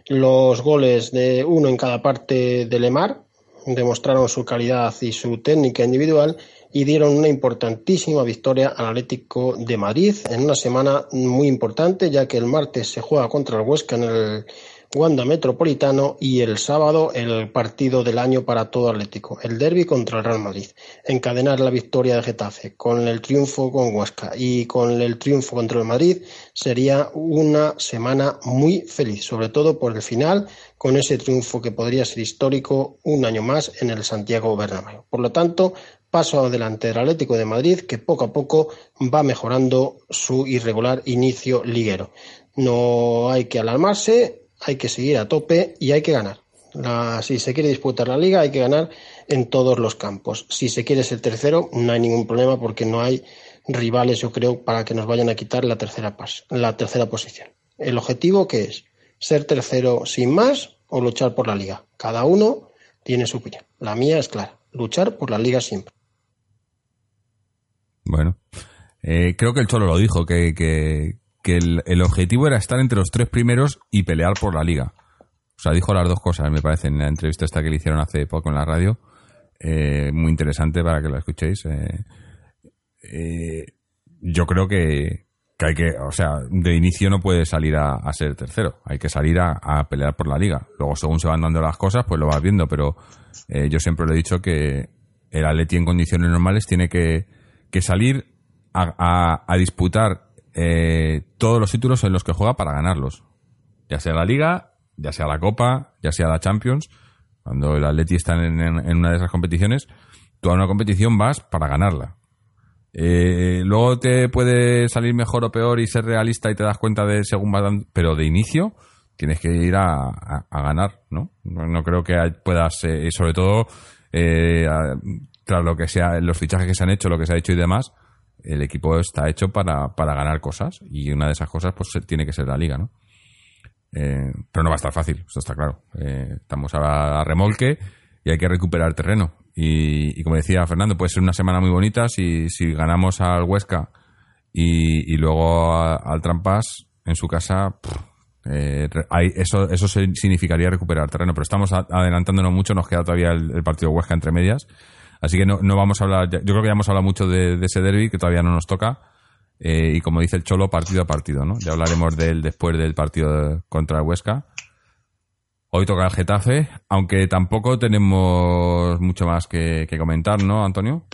Los goles de uno en cada parte de Lemar demostraron su calidad y su técnica individual y dieron una importantísima victoria al Atlético de Madrid en una semana muy importante, ya que el martes se juega contra el Huesca en el Wanda Metropolitano y el sábado el partido del año para todo Atlético, el derby contra el Real Madrid. Encadenar la victoria de Getafe con el triunfo con Huesca y con el triunfo contra el Madrid sería una semana muy feliz, sobre todo por el final con ese triunfo que podría ser histórico un año más en el Santiago Bernabéu. Por lo tanto, paso adelante del Atlético de Madrid que poco a poco va mejorando su irregular inicio liguero. No hay que alarmarse, hay que seguir a tope y hay que ganar. si se quiere disputar la liga, hay que ganar en todos los campos. Si se quiere ser tercero, no hay ningún problema porque no hay rivales, yo creo, para que nos vayan a quitar la tercera, la tercera posición. El objetivo que es ser tercero sin más o luchar por la liga. Cada uno tiene su opinión. La mía es clara, luchar por la liga siempre. Bueno, eh, creo que el Cholo lo dijo, que, que el, objetivo era estar entre los tres primeros y pelear por la liga. O sea, dijo las dos cosas, me parece, en la entrevista esta que le hicieron hace poco en la radio. Eh, muy interesante para que la escuchéis. Eh, eh, yo creo que, hay que, o sea, de inicio no puede salir a, ser tercero, hay que salir a, pelear por la liga. Luego, según se van dando las cosas, pues lo vas viendo, pero yo siempre le he dicho que el Atleti en condiciones normales tiene que, que salir a, disputar eh, todos los títulos en los que juega para ganarlos. Ya sea la Liga, ya sea la Copa, ya sea la Champions. Cuando el Atleti está en, una de esas competiciones, tú a una competición vas para ganarla. Eh, luego te puede salir mejor o peor y ser realista y te das cuenta de según vas dando, pero de inicio tienes que ir a, ganar, ¿no? ¿no? creo que puedas, eh, sobre todo, lo que sea, los fichajes que se han hecho, lo que se ha hecho y demás, el equipo está hecho para, para ganar cosas y una de esas cosas pues tiene que ser la liga, ¿no? Eh, pero no va a estar fácil, eso está claro. Eh, estamos a, remolque y hay que recuperar terreno. Y, como decía Fernando, puede ser una semana muy bonita si, si ganamos al Huesca y, luego al Trampas en su casa. Eh, eso, eso significaría recuperar terreno, pero estamos adelantándonos mucho, nos queda todavía el, partido Huesca entre medias. Así que no, no, vamos a hablar, yo creo que ya hemos hablado mucho de, ese derby, que todavía no nos toca. Eh, y como dice el Cholo, partido a partido, ¿no? Ya hablaremos de él después del partido contra Huesca. Hoy toca el Getafe, aunque tampoco tenemos mucho más que, comentar, ¿no, Antonio?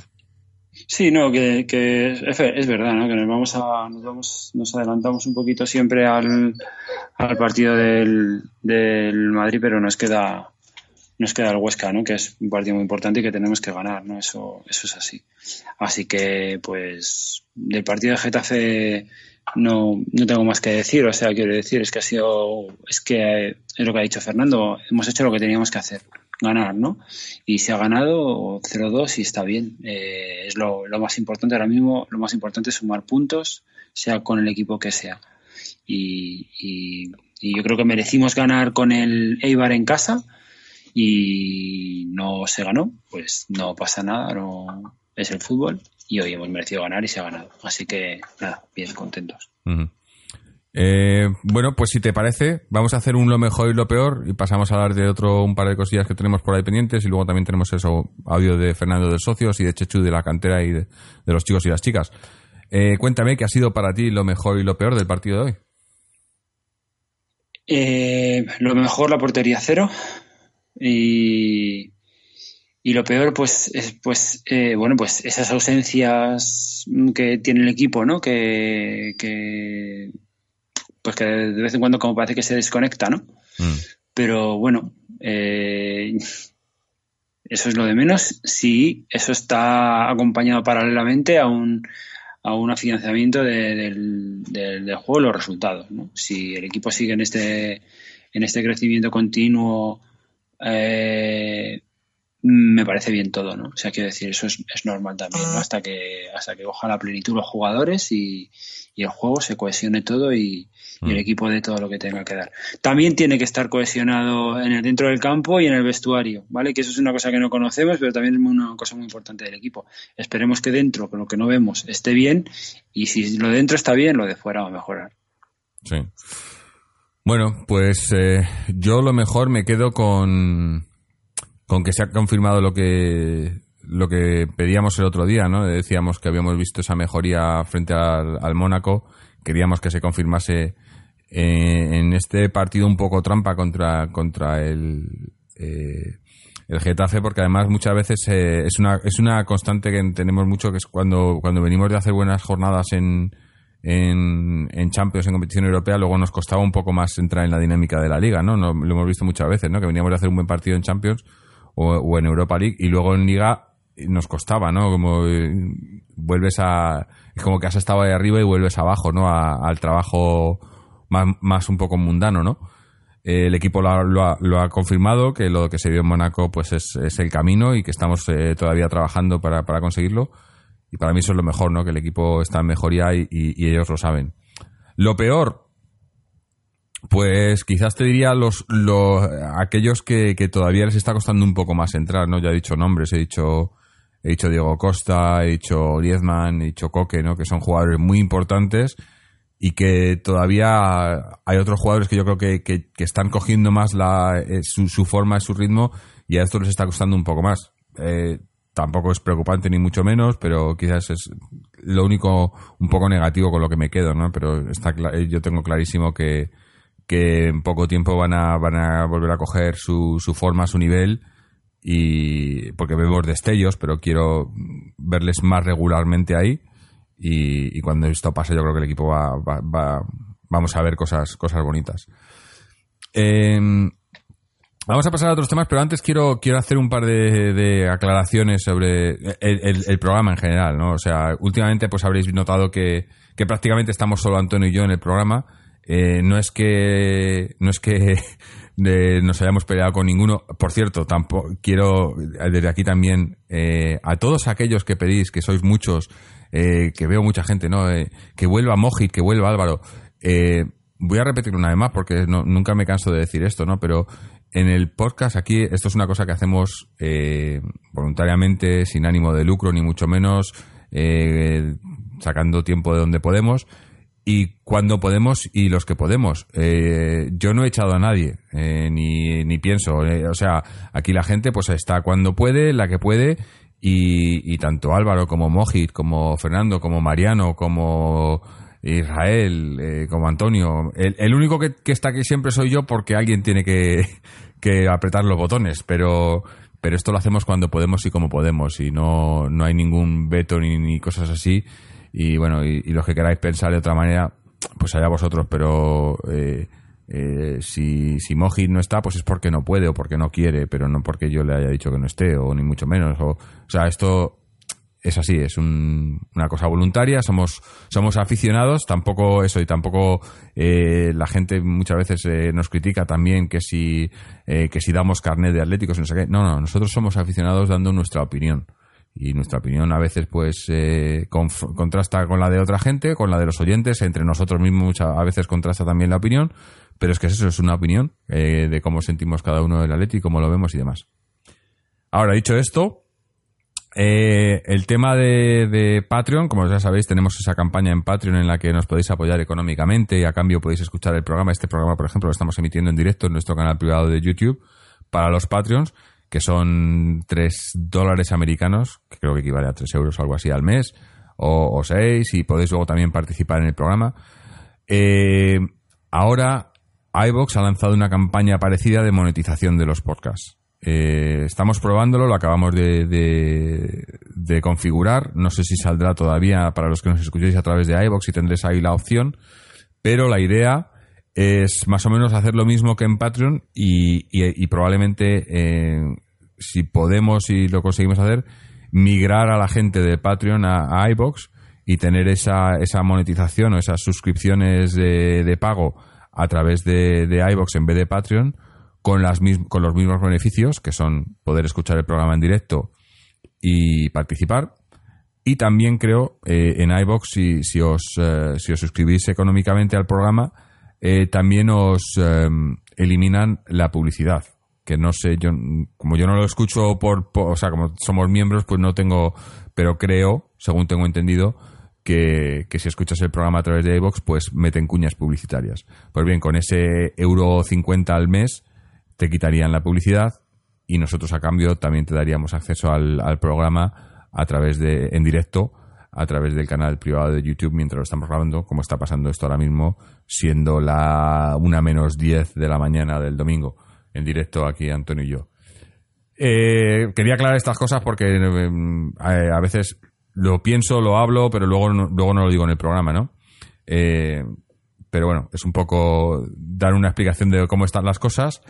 Sí, no, que, es, verdad, ¿no? Que nos vamos a, nos vamos, nos adelantamos un poquito siempre al, al partido del, del Madrid, pero nos queda, nos queda el Huesca, ¿no? Que es un partido muy importante y que tenemos que ganar, ¿no? Eso, eso es así. Así que, pues, del partido de Getafe no, no tengo más que decir. O sea, quiero decir, es que ha sido, es que es lo que ha dicho Fernando. Hemos hecho lo que teníamos que hacer, ganar, ¿no? Y se ha ganado 0-2 y está bien. Eh, es lo, más importante ahora mismo. Lo más importante es sumar puntos, sea con el equipo que sea. Y yo creo que merecimos ganar con el Eibar en casa y no se ganó, pues no pasa nada, no es el fútbol y hoy hemos merecido ganar y se ha ganado. Así que nada, bien contentos. Eh, bueno, pues si te parece, vamos a hacer un lo mejor y lo peor y pasamos a hablar de otro un par de cosillas que tenemos por ahí pendientes y luego también tenemos eso, audio de Fernando de Socios y de Chechu de la cantera y de, los chicos y las chicas. Eh, cuéntame qué ha sido para ti lo mejor y lo peor del partido de hoy. Eh, lo mejor la portería cero, y, y lo peor, pues, es, pues, eh, bueno, pues esas ausencias que tiene el equipo, ¿no? Que, que, pues que de vez en cuando como parece que se desconecta, ¿no? Mm. Pero bueno, eh, eso es lo de menos si eso está acompañado paralelamente a un, a un financiamiento del, del, juego los resultados, ¿no? Si el equipo sigue en este, en este crecimiento continuo eh, me parece bien todo, ¿no? O sea, quiero decir, eso es, normal también, ¿no? Hasta que, hasta que coja la plenitud los jugadores y, el juego se cohesione todo y, el mm. equipo dé todo lo que tenga que dar. También tiene que estar cohesionado en el dentro del campo y en el vestuario, ¿vale? Que eso es una cosa que no conocemos, pero también es una cosa muy importante del equipo. Esperemos que dentro, con lo que no vemos, esté bien y si lo de dentro está bien, lo de fuera va a mejorar. Sí. Bueno, pues eh, yo lo mejor me quedo con, con que se ha confirmado lo que lo que pedíamos el otro día, ¿no? Decíamos que habíamos visto esa mejoría frente al, Mónaco, queríamos que se confirmase eh, en este partido un poco trampa contra contra el eh, el Getafe, porque además muchas veces es una es una constante que tenemos mucho que es cuando cuando venimos de hacer buenas jornadas en en, Champions, en competición europea, luego nos costaba un poco más entrar en la dinámica de la liga, ¿no? Lo hemos visto muchas veces, ¿no? Que veníamos de hacer un buen partido en Champions o, en Europa League y luego en Liga nos costaba, ¿no? Como eh, vuelves a... Es como que has estado ahí arriba y vuelves abajo, ¿no? al trabajo más, un poco mundano, ¿no? el equipo lo ha, lo, ha, confirmado, que lo que se vio en Mónaco pues es, es el camino y que estamos eh, todavía trabajando para conseguirlo. Para mí eso es lo mejor, ¿no? Que el equipo está en mejoría y, y, ellos lo saben. Lo peor, pues quizás te diría los, los aquellos que, que, todavía les está costando un poco más entrar, ¿no? Ya he dicho nombres, he dicho, he dicho Diego Costa, he dicho Diezman, he dicho Coque, ¿no? Que son jugadores muy importantes y que todavía hay otros jugadores que yo creo que, que, que están cogiendo más la, eh, su, su, forma, su ritmo y a esto les está costando un poco más. Eh, tampoco es preocupante ni mucho menos, pero quizás es lo único un poco negativo con lo que me quedo, ¿no? Pero está eh, yo tengo clarísimo que, que en poco tiempo van a, van a volver a coger su, su forma, su nivel, y porque vemos destellos, pero quiero verles más regularmente ahí. Y, cuando esto pase, yo creo que el equipo va, va, va vamos a ver cosas, cosas bonitas. Eh, Vamos a pasar a otros temas, pero antes quiero, quiero hacer un par de, aclaraciones sobre el, programa en general, ¿no? O sea, últimamente pues habréis notado que, que prácticamente estamos solo Antonio y yo en el programa. Eh, no es que no es que nos hayamos peleado con ninguno. Por cierto, tampoco quiero desde aquí también eh, a todos aquellos que pedís, que sois muchos, eh, que veo mucha gente, ¿no? Eh, que vuelva Mojit, que vuelva Álvaro. Voy a repetirlo una vez más porque nunca me canso de decir esto, ¿no? Pero en el podcast aquí, esto es una cosa que hacemos voluntariamente, sin ánimo de lucro, ni mucho menos, sacando tiempo de donde podemos y cuando podemos y los que podemos. yo no he echado a nadie, ni, ni pienso. o sea, aquí la gente pues está cuando puede, la que puede, y, tanto Álvaro como Mojit, como Fernando, como Mariano, como Israel, eh, como Antonio. El, único que, está aquí siempre soy yo porque alguien tiene que, apretar los botones, pero, pero esto lo hacemos cuando podemos y como podemos y no, no hay ningún veto ni, cosas así. Y bueno, y, los que queráis pensar de otra manera, pues allá vosotros, pero... Eh, eh, si, si Mojit no está, pues es porque no puede o porque no quiere, pero no porque yo le haya dicho que no esté, o ni mucho menos. O, o sea, esto es así, es una cosa voluntaria, somos, somos aficionados, tampoco eso, y tampoco eh, la gente muchas veces eh, nos critica también que si, que si damos carnet de atléticos, no sé qué. No, no, nosotros somos aficionados dando nuestra opinión y nuestra opinión a veces pues contrasta con la de otra gente, con la de los oyentes, entre nosotros mismos a veces contrasta también la opinión, pero es que eso es una opinión eh, de cómo sentimos cada uno del Atleti, cómo lo vemos y demás. Ahora, dicho esto, eh, el tema de, Patreon, como ya sabéis, tenemos esa campaña en Patreon en la que nos podéis apoyar económicamente y a cambio podéis escuchar el programa. Este programa, por ejemplo, lo estamos emitiendo en directo en nuestro canal privado de YouTube para los Patreons, que son 3 dólares americanos, que creo que equivale a 3 euros o algo así al mes, o, o 6, y podéis luego también participar en el programa. Eh, ahora iVox ha lanzado una campaña parecida de monetización de los podcasts. Eh, estamos probándolo, lo acabamos de, configurar. No sé si saldrá todavía para los que nos escuchéis a través de iVox y tendréis ahí la opción. Pero la idea es más o menos hacer lo mismo que en Patreon y, probablemente, eh, si podemos y lo conseguimos hacer, migrar a la gente de Patreon a, iVox y tener esa, esa monetización o esas suscripciones de, pago a través de, de iVox en vez de Patreon con, las, con los mismos beneficios, que son poder escuchar el programa en directo y participar. Y también creo eh, en iVox, si, si, os, eh, si os suscribís económicamente al programa, eh, también os eliminan la publicidad. Que no sé, yo como yo no lo escucho por, por, o sea, como somos miembros, pues no tengo, pero creo, según tengo entendido, que, si escuchas el programa a través de iVoox, pues meten cuñas publicitarias. Pues bien, con ese euro 50 al mes te quitarían la publicidad y nosotros a cambio también te daríamos acceso al, programa a través de, en directo, a través del canal privado de YouTube mientras lo estamos grabando, como está pasando esto ahora mismo, siendo la una menos 10 de la mañana del domingo, en directo aquí Antonio y yo. Eh, quería aclarar estas cosas porque eh, a veces lo pienso, lo hablo, pero luego no, luego no lo digo en el programa, ¿no? Eh, pero bueno, es un poco dar una explicación de cómo están las cosas.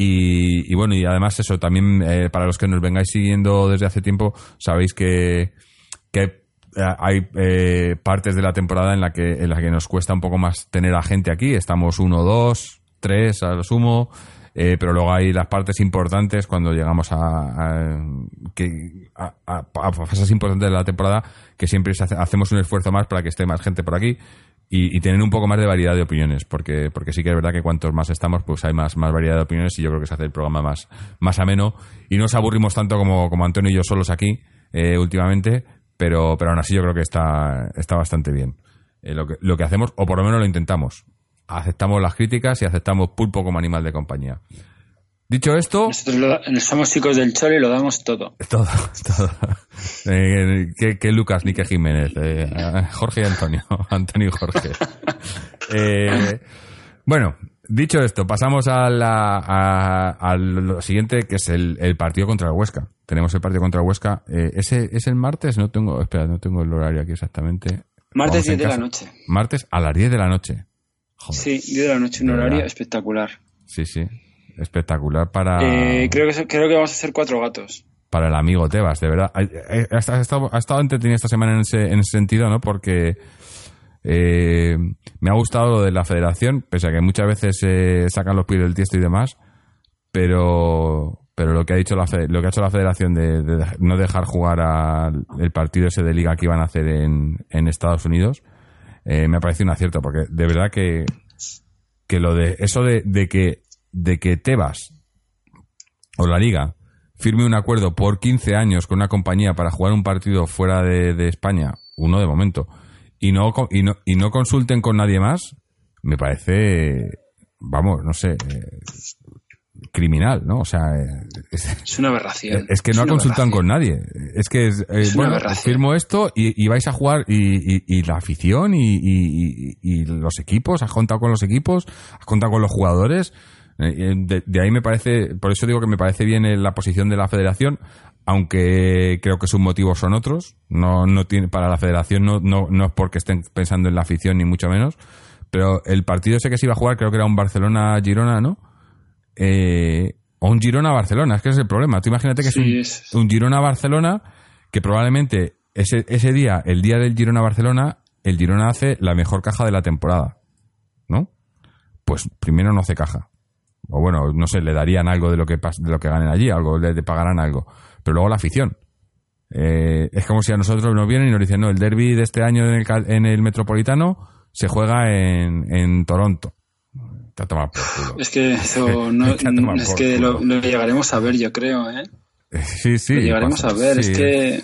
Y, bueno, y además eso, también eh, para los que nos vengáis siguiendo desde hace tiempo, sabéis que, que hay eh, partes de la temporada en la que en la que nos cuesta un poco más tener a gente aquí. Estamos uno, dos, tres a lo sumo. Eh, pero luego hay las partes importantes cuando llegamos a, que, a, fases importantes de la temporada que siempre hacemos un esfuerzo más para que esté más gente por aquí y, tener un poco más de variedad de opiniones porque porque sí que es verdad que cuantos más estamos pues hay más, más variedad de opiniones y yo creo que se hace el programa más, más ameno. Y no nos aburrimos tanto como, como Antonio y yo solos aquí eh, últimamente pero, pero aún así yo creo que está, está bastante bien. Eh, lo, que, lo que hacemos o por lo menos lo intentamos. Aceptamos las críticas y aceptamos pulpo como animal de compañía. Dicho esto. Nosotros somos chicos del Cholo y lo damos todo. Todo, todo. Eh, que, Lucas ni que Jiménez. Eh, Jorge y Antonio. Antonio y Jorge. Eh, bueno, dicho esto, pasamos a, la, lo siguiente, que es el, partido contra el Huesca. Tenemos el partido contra el Huesca. ¿ese, ¿Es el martes? No tengo, espera, no tengo el horario aquí exactamente. Martes 10 de la noche. Martes a las 10 de la noche. Sí, 10 de la noche, un horario espectacular. Sí, sí. Espectacular para. Eh, creo, que, creo que vamos a hacer cuatro gatos. Para el amigo Tebas, de verdad. Ha, estado, ha estado entretenido esta semana en ese, en ese sentido, ¿no? Porque eh, me ha gustado lo de la federación, pese a que muchas veces se sacan los pies del tiesto y demás, pero, pero lo que ha dicho la lo que ha hecho la Federación de, no dejar jugar al el partido ese de liga que iban a hacer en, en Estados Unidos eh, me ha parecido un acierto porque de verdad que que lo de eso de, de que de que Tebas o la liga firme un acuerdo por 15 años con una compañía para jugar un partido fuera de, de España, uno de momento, y no, y no y no consulten con nadie más, me parece vamos, no sé, eh, criminal, ¿no? O sea, eh, es, una aberración. Es que no ha consultado con nadie. Es que, eh, bueno, firmo esto y, vais a jugar y, la afición y, los equipos, has contado con los equipos, has contado con los jugadores. De, ahí me parece, por eso digo que me parece bien la posición de la federación, aunque creo que sus motivos son otros. No, no tiene, para la federación no, no, no es porque estén pensando en la afición ni mucho menos. Pero el partido ese que se iba a jugar creo que era un Barcelona-Girona, ¿no? eh, o un Girona-Barcelona, es que es el problema. Tú imagínate que es, un, Girona-Barcelona que probablemente ese, ese día, el día del Girona-Barcelona, el Girona hace la mejor caja de la temporada, ¿no? Pues primero no hace caja. O bueno, no sé, le darían algo de lo que, de lo que ganen allí, algo, le, pagarán algo. Pero luego la afición. Eh, es como si a nosotros nos vienen y nos dicen, no, el derby de este año en el, en el Metropolitano se juega en, en Toronto. Es que eso no, es que lo, llegaremos a ver, yo creo, ¿eh? Sí, sí. Lo llegaremos a ver, es que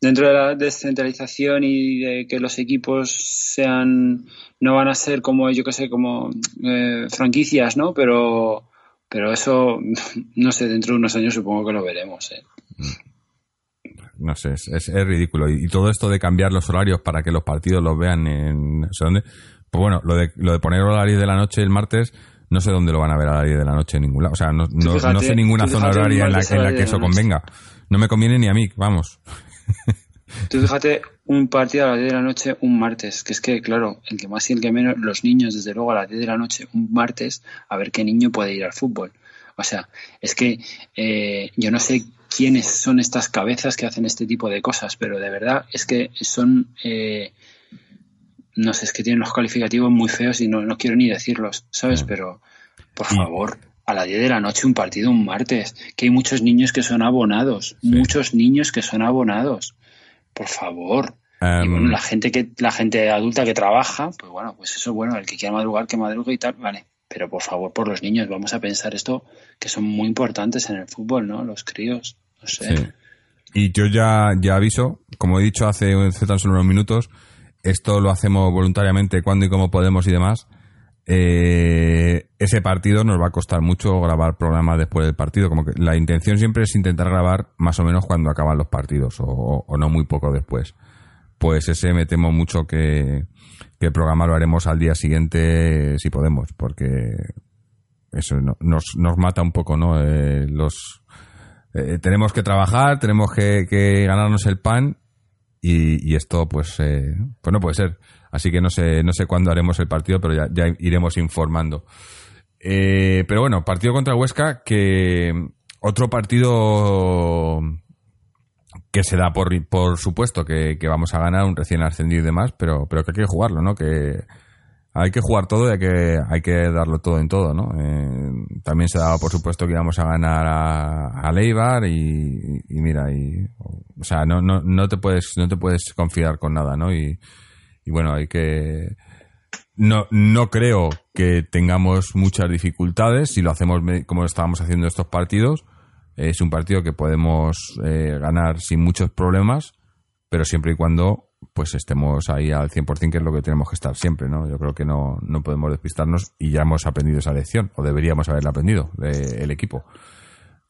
dentro de la descentralización y de que los equipos sean no van a ser como yo que sé como eh, franquicias no pero pero eso no sé dentro de unos años supongo que lo veremos ¿eh? no sé es, es, ridículo y, todo esto de cambiar los horarios para que los partidos los vean en no sé dónde pues bueno, lo de, lo de poner horario de la noche el martes, no sé dónde lo van a ver a las de la noche en ningún lado. O sea, no, no, sé ninguna zona horaria en la, en la que eso convenga. No me conviene ni a mí, vamos. Tú fíjate un partido a las 10 de la noche un martes, que es que, claro, el que más y el que menos, los niños, desde luego, a las 10 de la noche un martes, a ver qué niño puede ir al fútbol. O sea, es que eh, yo no sé quiénes son estas cabezas que hacen este tipo de cosas, pero de verdad es que son eh, no sé, es que tienen los calificativos muy feos y no, no quiero ni decirlos, ¿sabes? Pero, por favor, a las 10 de la noche un partido un martes, que hay muchos niños que son abonados, muchos niños que son abonados. Por favor. y em. bueno, la gente que la gente adulta que trabaja, pues bueno, pues eso bueno, el que quiera madrugar que madrugue y tal, vale. Pero por favor, por los niños, vamos a pensar esto que son muy importantes en el fútbol, ¿no? Los críos, no sé. Y yo ya, ya aviso, como he dicho hace, hace tan solo unos minutos, esto lo hacemos voluntariamente cuando y cómo podemos y demás. Eh, ese partido nos va a costar mucho grabar programas después del partido. Como que la intención siempre es intentar grabar más o menos cuando acaban los partidos o, no muy poco después. Pues ese me temo mucho que, el programa lo haremos al día siguiente si podemos, porque eso nos, nos mata un poco, ¿no? Eh, los eh, tenemos que trabajar, tenemos que, que ganarnos el pan y, esto pues, eh, pues no puede ser. Así que no sé, no sé cuándo haremos el partido, pero ya, iremos informando. Eh, pero bueno, partido contra Huesca, que otro partido que se da por, por supuesto que, vamos a ganar un recién ascendido y demás, pero, pero que hay que jugarlo, ¿no? Que, hay que jugar todo y hay que, hay que darlo todo en todo, ¿no? Eh, también se daba por supuesto que íbamos a ganar a, a Leibar y, mira, y, o sea, no, no, no te puedes, no te puedes confiar con nada, ¿no? Y, y bueno, hay que, no, no creo que tengamos muchas dificultades si lo hacemos como estábamos haciendo estos partidos. Es un partido que podemos eh, ganar sin muchos problemas, pero siempre y cuando pues estemos ahí al 100%, que es lo que tenemos que estar siempre, ¿no? Yo creo que no, no podemos despistarnos y ya hemos aprendido esa lección, o deberíamos haberla aprendido, el equipo.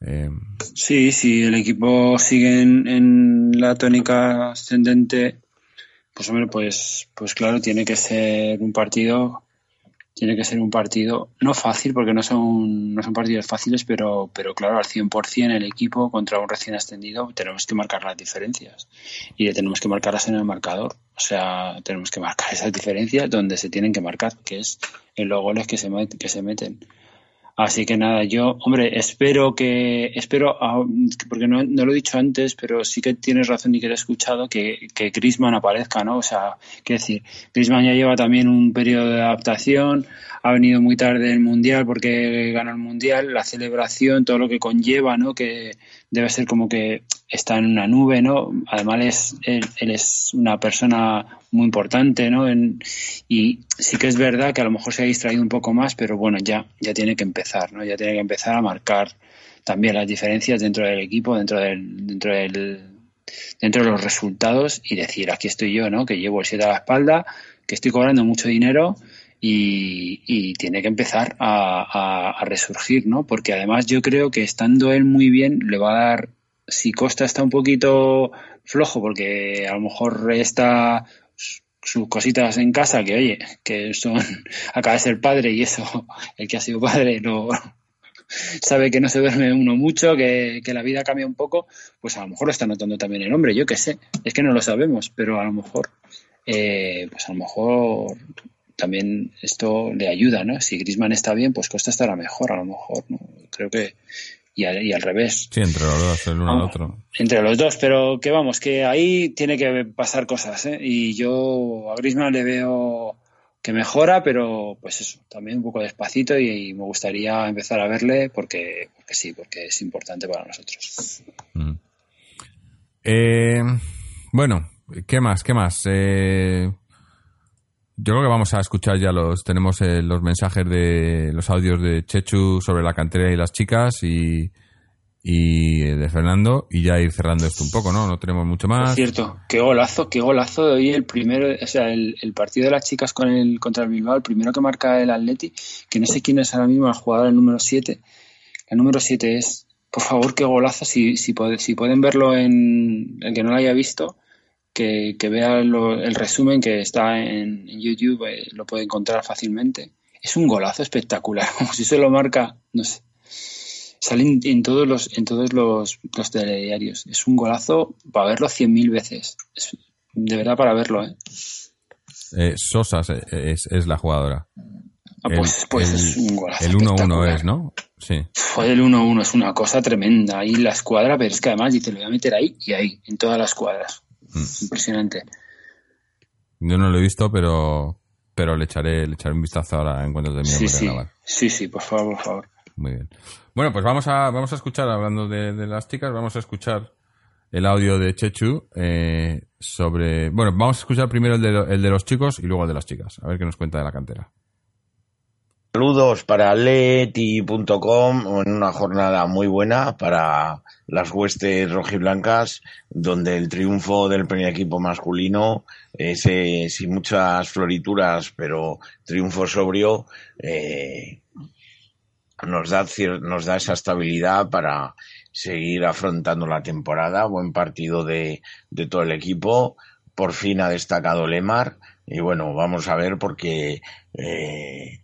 Eh, sí, sí, el equipo sigue en, la tónica ascendente, pues pues, pues claro, tiene que ser un partido tiene que ser un partido no fácil porque no son no son partidos fáciles pero pero claro al 100% el equipo contra un recién ascendido tenemos que marcar las diferencias. Y tenemos que marcarlas en el marcador. O sea tenemos que marcar esas diferencias donde se tienen que marcar que es en los goles que se que se meten Así que nada, yo, hombre, espero que, espero, porque no, lo he dicho antes, pero sí que tienes razón y que he escuchado que, que Grisman aparezca, ¿no? O sea, quiero decir, Grisman ya lleva también un periodo de adaptación, ha venido muy tarde el Mundial porque ganó el Mundial, la celebración, todo lo que conlleva, ¿no? Que debe ser como que está en una nube, ¿no? Además, él, es una persona muy importante, ¿no? y sí que es verdad que a lo mejor se ha distraído un poco más, pero bueno, ya, ya tiene que empezar, ¿no? Ya tiene que empezar a marcar también las diferencias dentro del equipo, dentro del, dentro del, dentro de los resultados y decir, aquí estoy yo, ¿no? Que llevo el 7 a la espalda, que estoy cobrando mucho dinero y, tiene que empezar a, resurgir, ¿no? Porque además yo creo que estando él muy bien le va a dar, si Costa está un poquito flojo porque a lo mejor está sus cositas en casa que oye que son acaba de ser padre y eso el que ha sido padre no sabe que no se duerme uno mucho que, que, la vida cambia un poco pues a lo mejor lo está notando también el hombre yo qué sé es que no lo sabemos pero a lo mejor eh, pues a lo mejor también esto le ayuda, ¿no? Si Grisman está bien, pues Costa estará mejor, a lo mejor, ¿no? Creo que y, al revés. Sí, entre los dos, el uno al otro. Entre los dos, pero que vamos, que ahí tiene que pasar cosas, ¿eh? Y yo a Grisman le veo que mejora, pero pues eso, también un poco despacito y, me gustaría empezar a verle porque, porque sí, porque es importante para nosotros. Mm. Eh, bueno, ¿qué más? ¿Qué más? Eh, yo creo que vamos a escuchar ya los, tenemos eh, los mensajes de los audios de Chechu sobre la cantera y las chicas y, y de Fernando y ya ir cerrando esto un poco, ¿no? No tenemos mucho más. Es cierto, qué golazo, qué golazo de hoy el primero, o sea, el, partido de las chicas con el contra el Bilbao, el primero que marca el Atleti, que no sé quién es ahora mismo el jugador el número 7. El número 7 es, por favor, qué golazo, si, si, si pueden verlo en el que no lo haya visto, que, vea el resumen que está en, YouTube, eh, lo puede encontrar fácilmente. Es un golazo espectacular, como si se lo marca, no sé. Salen en todos los, en todos los, los telediarios. Es un golazo para verlo cien mil veces. de verdad para verlo, ¿eh? eh Sosa es, es, la jugadora. Ah, pues, pues es un golazo. El 1-1 es, ¿no? Sí. Fue el 1-1, es una cosa tremenda. Ahí la escuadra, pero es que además dice, lo voy a meter ahí y ahí, en todas las cuadras. Mm. Impresionante. Yo no lo he visto, pero pero le echaré, le echaré un vistazo ahora en cuanto termine sí, sí. grabar. Sí, sí, por favor, por favor. Muy bien. Bueno, pues vamos a, vamos a escuchar, hablando de, las chicas, vamos a escuchar el audio de Chechu eh, sobre... Bueno, vamos a escuchar primero el de, el de los chicos y luego el de las chicas. A ver qué nos cuenta de la cantera. Saludos para leti.com en una jornada muy buena para las huestes rojiblancas, donde el triunfo del primer equipo masculino, ese, sin muchas florituras, pero triunfo sobrio, eh, nos, da, nos da esa estabilidad para seguir afrontando la temporada. Buen partido de, todo el equipo. Por fin ha destacado Lemar. Y bueno, vamos a ver porque eh,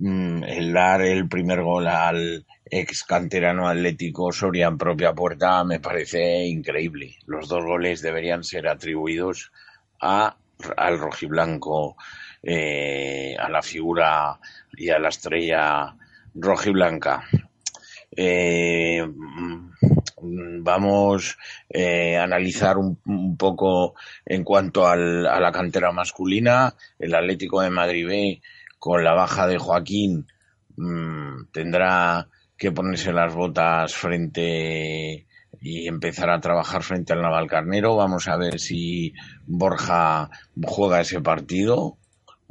el dar el primer gol al ex canterano atlético Soria en propia puerta me parece increíble. Los dos goles deberían ser atribuidos a, al rojiblanco, eh, a la figura y a la estrella rojiblanca. Eh, mm, vamos eh, a analizar un, poco en cuanto al, a la cantera masculina. El Atlético de Madrid con la baja de Joaquín mm, tendrá que ponerse las botas frente y empezar a trabajar frente al Navalcarnero. Vamos a ver si Borja juega ese partido,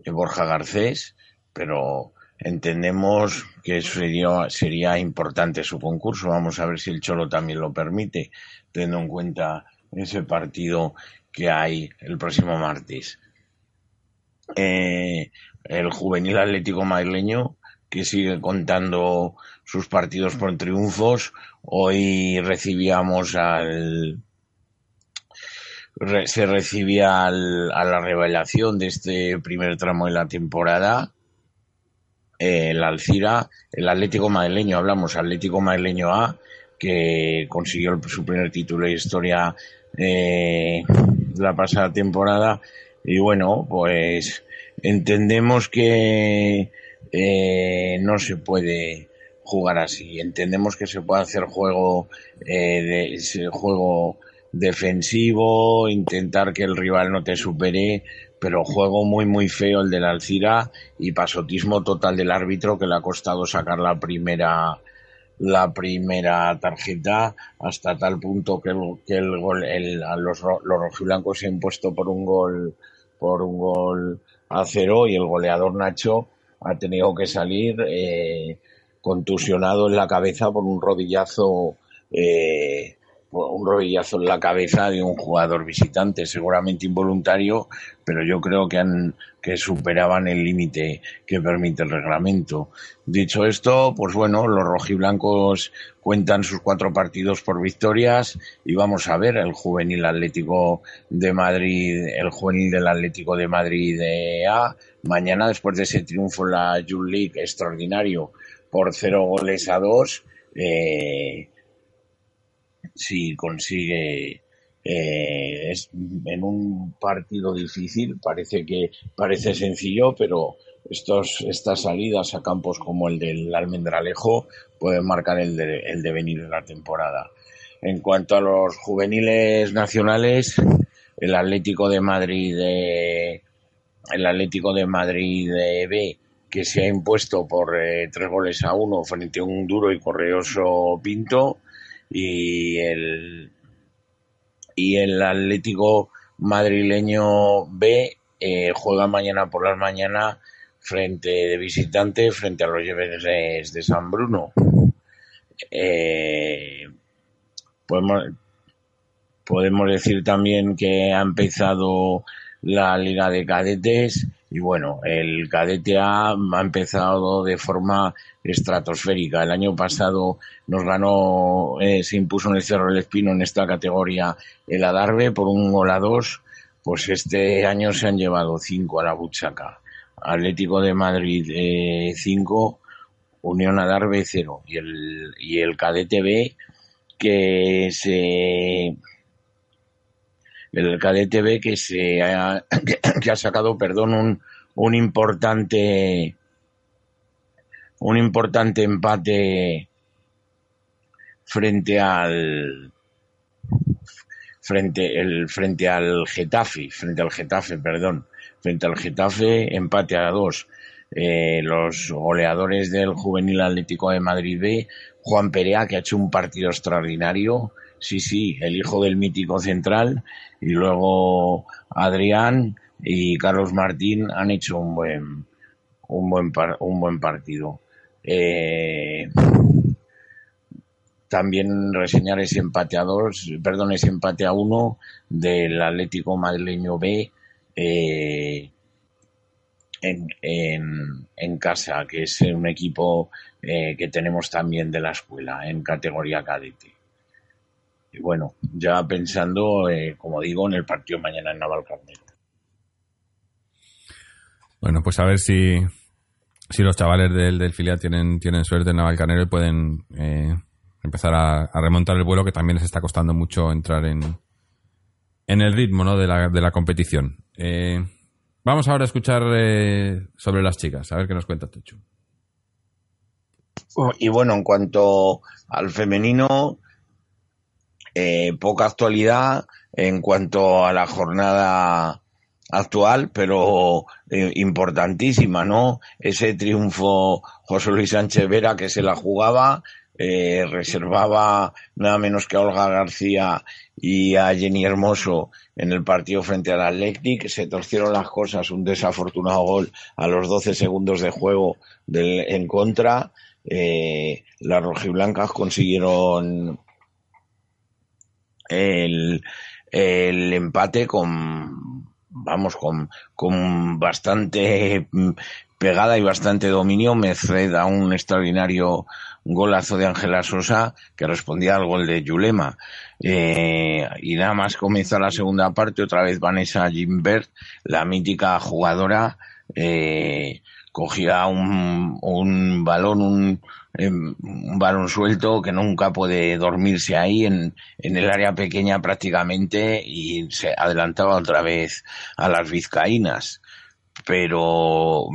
eh, Borja Garcés, pero entendemos que sería, sería importante su concurso. Vamos a ver si el Cholo también lo permite, teniendo en cuenta ese partido que hay el próximo martes. Eh, el juvenil atlético madrileño que sigue contando sus partidos por triunfos. Hoy recibíamos al se recibía al, a la revelación de este primer tramo de la temporada el Alcira, el Atlético Madrileño, hablamos Atlético Madrileño A, que consiguió su primer título de historia eh, la pasada temporada. Y bueno, pues entendemos que eh, no se puede jugar así. Entendemos que se puede hacer juego, eh, de, juego defensivo, intentar que el rival no te supere, pero juego muy muy feo el del Alcira y pasotismo total del árbitro que le ha costado sacar la primera la primera tarjeta hasta tal punto que el, que el gol el, a los, los rojiblancos se han puesto por un gol por un gol a cero y el goleador Nacho ha tenido que salir eh, contusionado en la cabeza por un rodillazo eh, un rodillazo en la cabeza de un jugador visitante, seguramente involuntario, pero yo creo que han que superaban el límite que permite el reglamento. Dicho esto, pues bueno, los rojiblancos cuentan sus cuatro partidos por victorias y vamos a ver el juvenil Atlético de Madrid, el juvenil del Atlético de Madrid de A, mañana después de ese triunfo en la Youth League extraordinario por cero goles a dos, eh, si consigue eh, es en un partido difícil parece que parece sencillo pero estos estas salidas a campos como el del Almendralejo pueden marcar el, de, el devenir de la temporada. En cuanto a los juveniles nacionales el Atlético de Madrid de, el Atlético de Madrid de B que se ha impuesto por eh, tres goles a uno frente a un duro y correoso Pinto y el, y el Atlético madrileño B eh, juega mañana por la mañana frente de visitante frente a los Lleveres de San Bruno. Eh, podemos, podemos decir también que ha empezado la Liga de Cadetes y bueno, el cadete A ha empezado de forma estratosférica. El año pasado nos ganó, eh, se impuso en el Cerro del Espino en esta categoría el Adarve por un gol a dos. Pues este año se han llevado cinco a la buchaca. Atlético de Madrid eh, cinco, Unión Adarve cero. Y el, y el cadete B que se el cadete B que se ha, que ha sacado, perdón, un, un importante un importante empate frente al frente el frente al Getafe, frente al Getafe, perdón, frente al Getafe empate a dos. Eh, los goleadores del Juvenil Atlético de Madrid B, Juan Perea, que ha hecho un partido extraordinario, sí, sí, el hijo del mítico central, y luego Adrián y Carlos Martín han hecho un buen, un buen, un buen partido. Eh, también reseñar ese empate a dos, perdón, ese empate a uno del Atlético Madrileño B eh, en, en, en, casa, que es un equipo eh, que tenemos también de la escuela en categoría cadete. Y bueno, ya pensando, eh, como digo, en el partido mañana en Navalcarnero. Bueno, pues a ver si, si los chavales del, del filial tienen, tienen suerte en Navalcarnero y pueden eh, empezar a, a, remontar el vuelo, que también les está costando mucho entrar en, en el ritmo ¿no? de, la, de la competición. Eh, vamos ahora a escuchar eh, sobre las chicas, a ver qué nos cuenta Techu. Y bueno, en cuanto al femenino, eh, poca actualidad en cuanto a la jornada actual, pero eh, importantísima, ¿no? Ese triunfo José Luis Sánchez Vera que se la jugaba, eh, reservaba nada menos que a Olga García y a Jenny Hermoso en el partido frente al Athletic, se torcieron las cosas, un desafortunado gol a los 12 segundos de juego del, en contra, eh, las rojiblancas consiguieron el, el empate con vamos con, con bastante pegada y bastante dominio. Merced a un extraordinario golazo de Ángela Sosa que respondía al gol de Yulema. Eh, y nada más comienza la segunda parte. Otra vez Vanessa Gimbert la mítica jugadora eh, cogía un, un balón un un balón suelto que nunca puede dormirse ahí en, en, el área pequeña prácticamente y se adelantaba otra vez a las vizcaínas. Pero,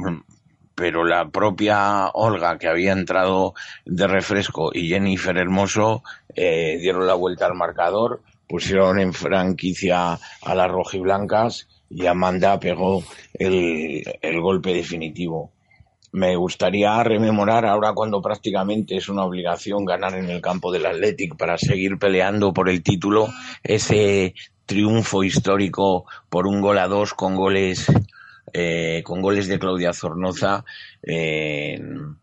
pero la propia Olga que había entrado de refresco y Jennifer Hermoso eh, dieron la vuelta al marcador pusieron en franquicia a las rojiblancas y Amanda pegó el, el golpe definitivo. Me gustaría rememorar ahora cuando prácticamente es una obligación ganar en el campo del Athletic para seguir peleando por el título, ese triunfo histórico por un gol a dos con goles eh, con goles de Claudia Zornoza en,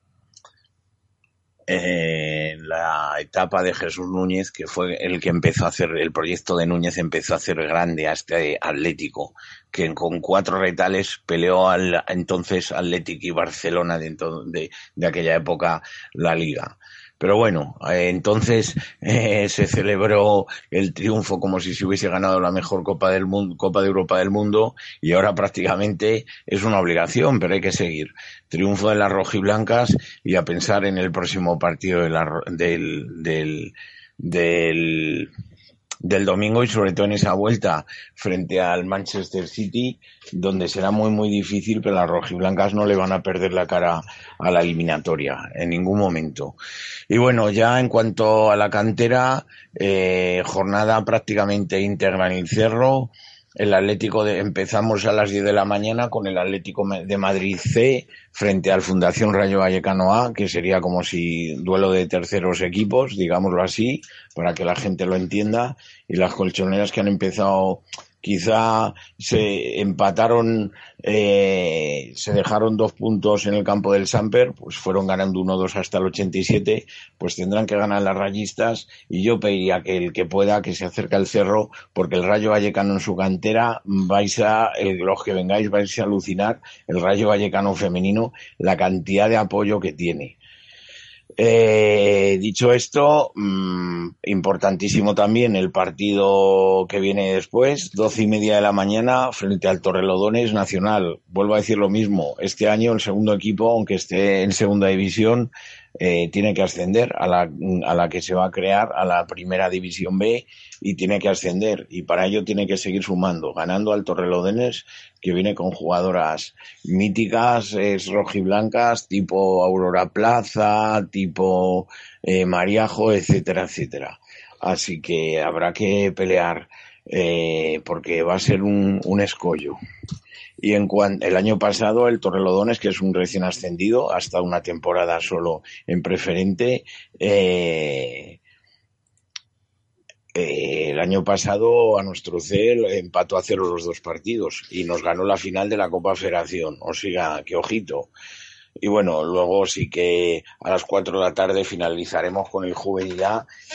en la etapa de Jesús Núñez, que fue el que empezó a hacer, el proyecto de Núñez empezó a hacer grande a este Atlético, que con cuatro retales peleó al entonces Atlético y Barcelona de, de, de aquella época la liga. Pero bueno, eh, entonces eh, se celebró el triunfo como si se hubiese ganado la mejor Copa del Mundo, Copa de Europa del mundo, y ahora prácticamente es una obligación, pero hay que seguir. Triunfo de las rojiblancas y a pensar en el próximo partido de la, del, del, del del domingo y sobre todo en esa vuelta frente al Manchester City, donde será muy muy difícil, pero las rojiblancas no le van a perder la cara a la eliminatoria en ningún momento. Y bueno, ya en cuanto a la cantera, eh, jornada prácticamente íntegra en el cerro. El Atlético de, empezamos a las 10 de la mañana con el Atlético de Madrid C frente al Fundación Rayo Vallecano A, que sería como si duelo de terceros equipos, digámoslo así, para que la gente lo entienda. Y las colchoneras que han empezado quizá se empataron, eh, se dejaron dos puntos en el campo del Samper, pues fueron ganando 1-2 hasta el 87, pues tendrán que ganar las rayistas y yo pediría que el que pueda que se acerque al cerro, porque el Rayo Vallecano en su cantera, vais a, los que vengáis vais a alucinar, el Rayo Vallecano femenino, la cantidad de apoyo que tiene. Eh, dicho esto, mmm, importantísimo también el partido que viene después, doce y media de la mañana, frente al Torrelodones Nacional. Vuelvo a decir lo mismo, este año el segundo equipo, aunque esté en segunda división, eh, tiene que ascender a la, a la que se va a crear, a la primera división B, y tiene que ascender. Y para ello tiene que seguir sumando, ganando al Torrelodones, que viene con jugadoras míticas, es rojiblancas, tipo Aurora Plaza, tipo eh, Mariajo, etcétera, etcétera. Así que habrá que pelear eh, porque va a ser un, un escollo. Y en cuanto, el año pasado el Torrelodones, que es un recién ascendido, hasta una temporada solo en preferente, eh, eh, el año pasado a nuestro CEL empató a cero los dos partidos y nos ganó la final de la Copa Federación. O sea, qué ojito. Y bueno, luego sí que a las cuatro de la tarde finalizaremos con el Juvenil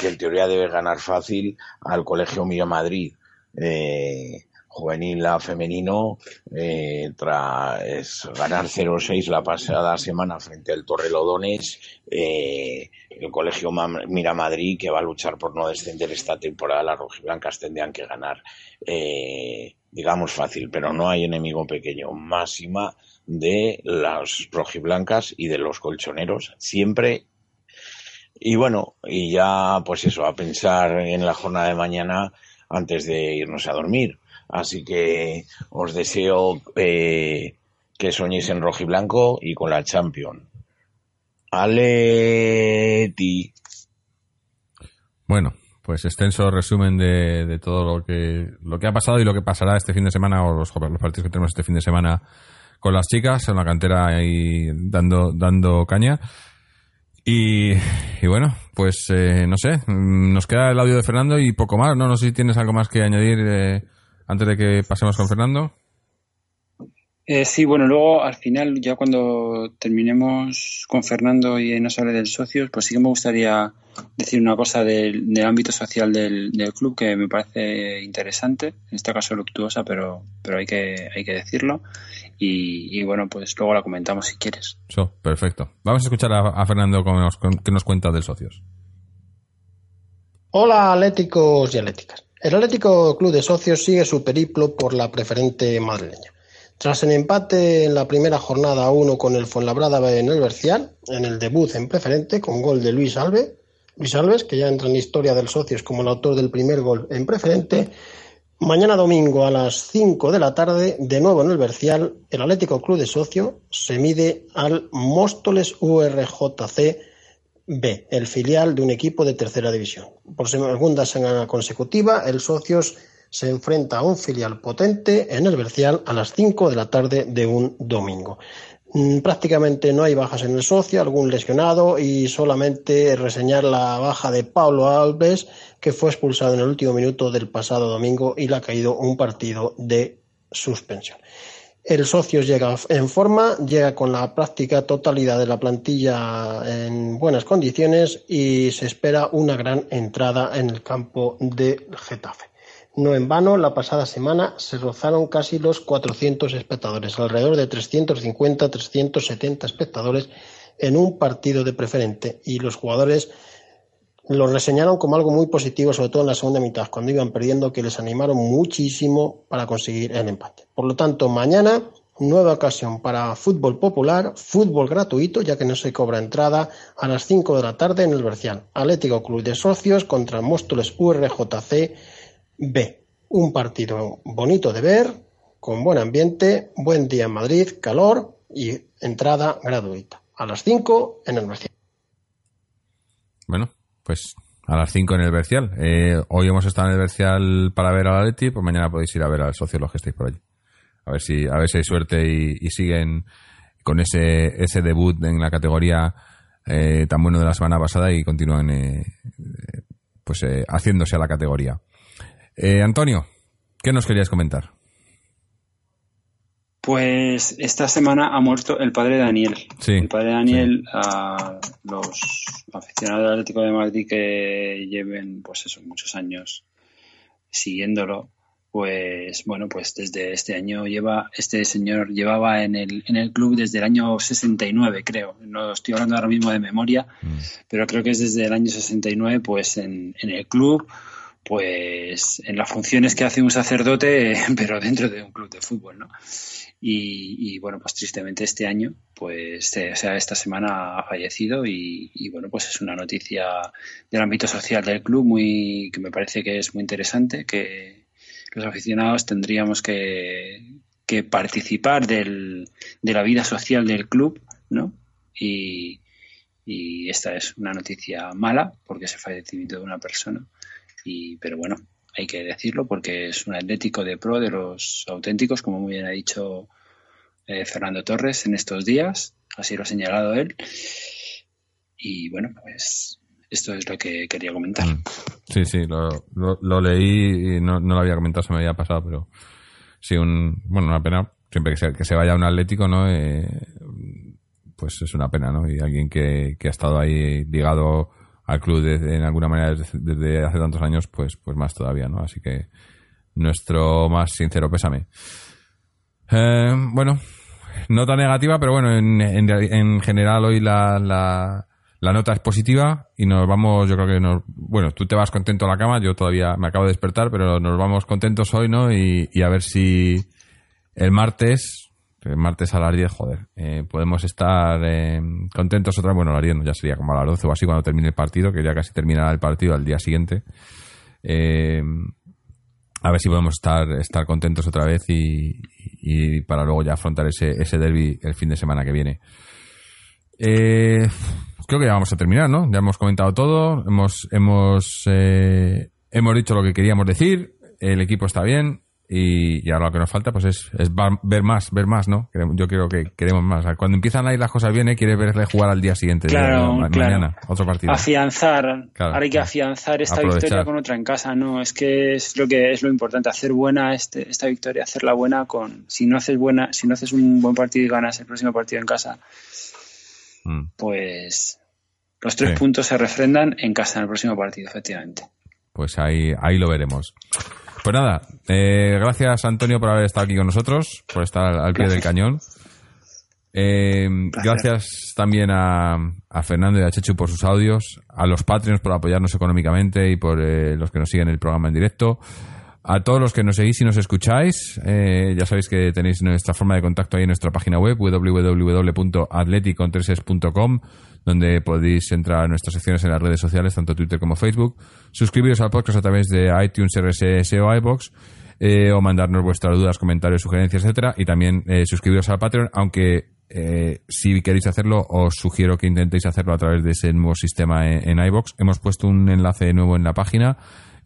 que en teoría debe ganar fácil al Colegio Mía Madrid. Eh, juvenil a femenino eh, tras ganar 0-6 la pasada semana frente al Torrelodones eh, el colegio Mira Madrid que va a luchar por no descender esta temporada las rojiblancas tendrían que ganar eh, digamos fácil. Pero no hay enemigo pequeño máxima de las rojiblancas y de los colchoneros siempre. Y bueno y ya pues eso a pensar en la jornada de mañana antes de irnos a dormir Así que os deseo eh, que soñéis en rojo y blanco y con la Champions. Aleti. Bueno, pues extenso resumen de, de, todo lo que, lo que ha pasado y lo que pasará este fin de semana o los, partidos que tenemos este fin de semana con las chicas en la cantera ahí dando, dando caña. Y, y bueno, pues eh, no sé, nos queda el audio de Fernando y poco más, ¿no? No sé si tienes algo más que añadir. Eh, antes de que pasemos con Fernando. Eh, sí, bueno, luego al final, ya cuando terminemos con Fernando y nos hable del socios, pues sí que me gustaría decir una cosa del, del ámbito social del, del, club que me parece interesante, en este caso luctuosa, pero, pero hay, que, hay que decirlo. Y, y bueno, pues luego la comentamos si quieres. So, perfecto. Vamos a escuchar a, a Fernando que nos, que nos cuenta del socios. Hola, atléticos y atléticas. El Atlético Club de Socios sigue su periplo por la preferente madrileña. Tras el empate en la primera jornada a uno con el Fuenlabrada en el Bercial, en el debut en preferente con gol de Luis Alves, Luis Alves, que ya entra en historia del Socios como el autor del primer gol en preferente, mañana domingo a las 5 de la tarde, de nuevo en el Bercial, el Atlético Club de Socios se mide al Móstoles URJC B, el filial de un equipo de tercera división. Por segunda semana consecutiva, el Socios se enfrenta a un filial potente en el Bercial a las 5 de la tarde de un domingo. Mm, prácticamente no hay bajas en el socio, algún lesionado y solamente reseñar la baja de Pablo Alves, que fue expulsado en el último minuto del pasado domingo y le ha caído un partido de suspensión. El socio llega en forma, llega con la práctica totalidad de la plantilla en buenas condiciones y se espera una gran entrada en el campo de Getafe. No en vano, la pasada semana se rozaron casi los 400 espectadores, alrededor de 350-370 espectadores en un partido de preferente y los jugadores lo reseñaron como algo muy positivo, sobre todo en la segunda mitad, cuando iban perdiendo, que les animaron muchísimo para conseguir el empate. Por lo tanto, mañana nueva ocasión para fútbol popular, fútbol gratuito, ya que no se cobra entrada, a las 5 de la tarde en el Bercial. Atlético Club de Socios contra Móstoles URJC B. Un partido bonito de ver, con buen ambiente, buen día en Madrid, calor y entrada gratuita. A las 5 en el Bercial. Bueno, pues a las 5 en el Bercial. Eh, hoy hemos estado en el Bercial para ver al Atleti, pues mañana podéis ir a ver al socio los que estáis por allí. A ver si, a ver si hay suerte y, siguen con ese, ese debut en la categoría eh, tan bueno de la semana pasada y continúan eh, pues haciéndose a la categoría. Eh, Antonio, ¿qué nos querías comentar? Pues esta semana ha muerto el padre Daniel. Sí, el padre Daniel, a los aficionados del Atlético de Madrid que lleven, pues eso, muchos años siguiéndolo, pues bueno, pues desde este año lleva, este señor llevaba en el, en el club desde el año 69, creo. No estoy hablando ahora mismo de memoria, mm. pero creo que es desde el año 69, pues en, en el club pues en las funciones que hace un sacerdote, pero dentro de un club de fútbol, ¿no? Y, bueno, pues tristemente este año, pues o sea, esta semana ha fallecido y, bueno, pues es una noticia del ámbito social del club muy que me parece que es muy interesante, que los aficionados tendríamos que, que participar del, de la vida social del club, ¿no? Y, y esta es una noticia mala porque es el fallecimiento de una persona pero bueno, hay que decirlo porque es un atlético de pro de los auténticos, como muy bien ha dicho eh, Fernando Torres en estos días, así lo ha señalado él. Y bueno, pues esto es lo que quería comentar. Mm. Sí, sí, lo, leí y no, lo había comentado, se me había pasado, pero sí, un, bueno, una pena, siempre que se, que se vaya un atlético, ¿no? Eh, pues es una pena, ¿no? Y alguien que, que ha estado ahí ligado al club de, en alguna manera desde, hace tantos años, pues, pues más todavía, ¿no? Así que nuestro más sincero pésame. Eh, bueno, nota negativa, pero bueno, en, en, general hoy la, la, la, nota es positiva y nos vamos, yo creo que nos, bueno, tú te vas contento a la cama, yo todavía me acabo de despertar, pero nos vamos contentos hoy, ¿no? Y, y a ver si el martes martes a las 10, joder, eh, podemos estar eh, contentos otra vez. Bueno, a las 10 ya sería como a las 12 o así cuando termine el partido, que ya casi terminará el partido al día siguiente. Eh, a ver si podemos estar, estar contentos otra vez y, para luego ya afrontar ese, ese derby el fin de semana que viene. creo que ya vamos a terminar, ¿no? Ya hemos comentado todo, hemos, hemos, hemos dicho lo que queríamos decir, el equipo está bien, y, ahora lo que nos falta pues es, ver más, ver más, ¿no? Yo creo que queremos más. Cuando empiezan a ir las cosas bien, ¿eh? quiere verle jugar al día siguiente, claro, mañana, otro partido. Afianzar, ahora hay que afianzar esta victoria con otra en casa, ¿no? Es que es lo que es lo importante, hacer buena este, esta victoria, hacerla buena con, si no haces buena, si no haces un buen partido y ganas el próximo partido en casa, mm. pues los tres puntos se refrendan en casa en el próximo partido, efectivamente. Pues ahí, ahí lo veremos. Pues nada, eh, gracias Antonio por haber estado aquí con nosotros, por estar al, pie del cañón. Eh, gracias. también a, Fernando y a Chechu por sus audios, a los Patreons por apoyarnos económicamente y por eh, los que nos siguen el programa en directo. A todos los que nos seguís y nos escucháis, ya sabéis que tenéis nuestra forma de contacto ahí en nuestra página web www.atleticontreses.com donde podéis entrar a nuestras secciones en las redes sociales, tanto Twitter como Facebook, suscribiros al podcast a través de iTunes, RSS o iBox, eh, o mandarnos vuestras dudas, comentarios, sugerencias, etcétera, y también eh, suscribiros al Patreon, aunque eh, si queréis hacerlo, os sugiero que intentéis hacerlo a través de ese nuevo sistema en, en iBox. Hemos puesto un enlace nuevo en la página.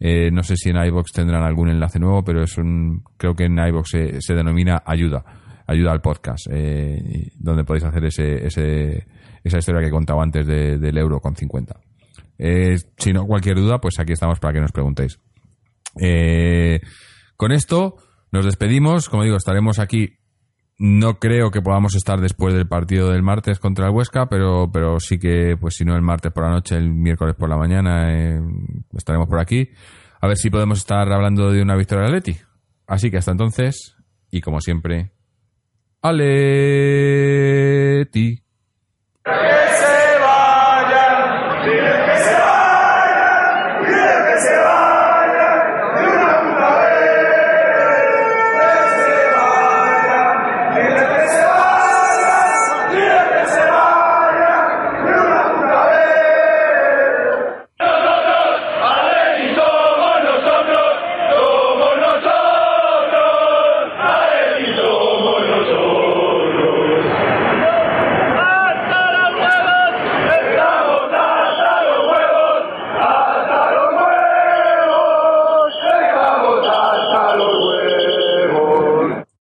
Eh, no sé si en iBox tendrán algún enlace nuevo, pero es un, creo que en iBox se, se denomina ayuda, ayuda al podcast, eh, donde podéis hacer ese, ese, esa historia que he contado antes de- del euro con 50. Eh, si no, cualquier duda, pues aquí estamos para que nos preguntéis. Con esto nos despedimos. Como digo, estaremos aquí. No creo que podamos estar después del partido del martes contra el Huesca, pero, pero sí que, pues si no el martes por la noche, el miércoles por la mañana, eh, estaremos por aquí. A ver si podemos estar hablando de una victoria de Atleti. Así que hasta entonces, y como siempre. ¡Aleti!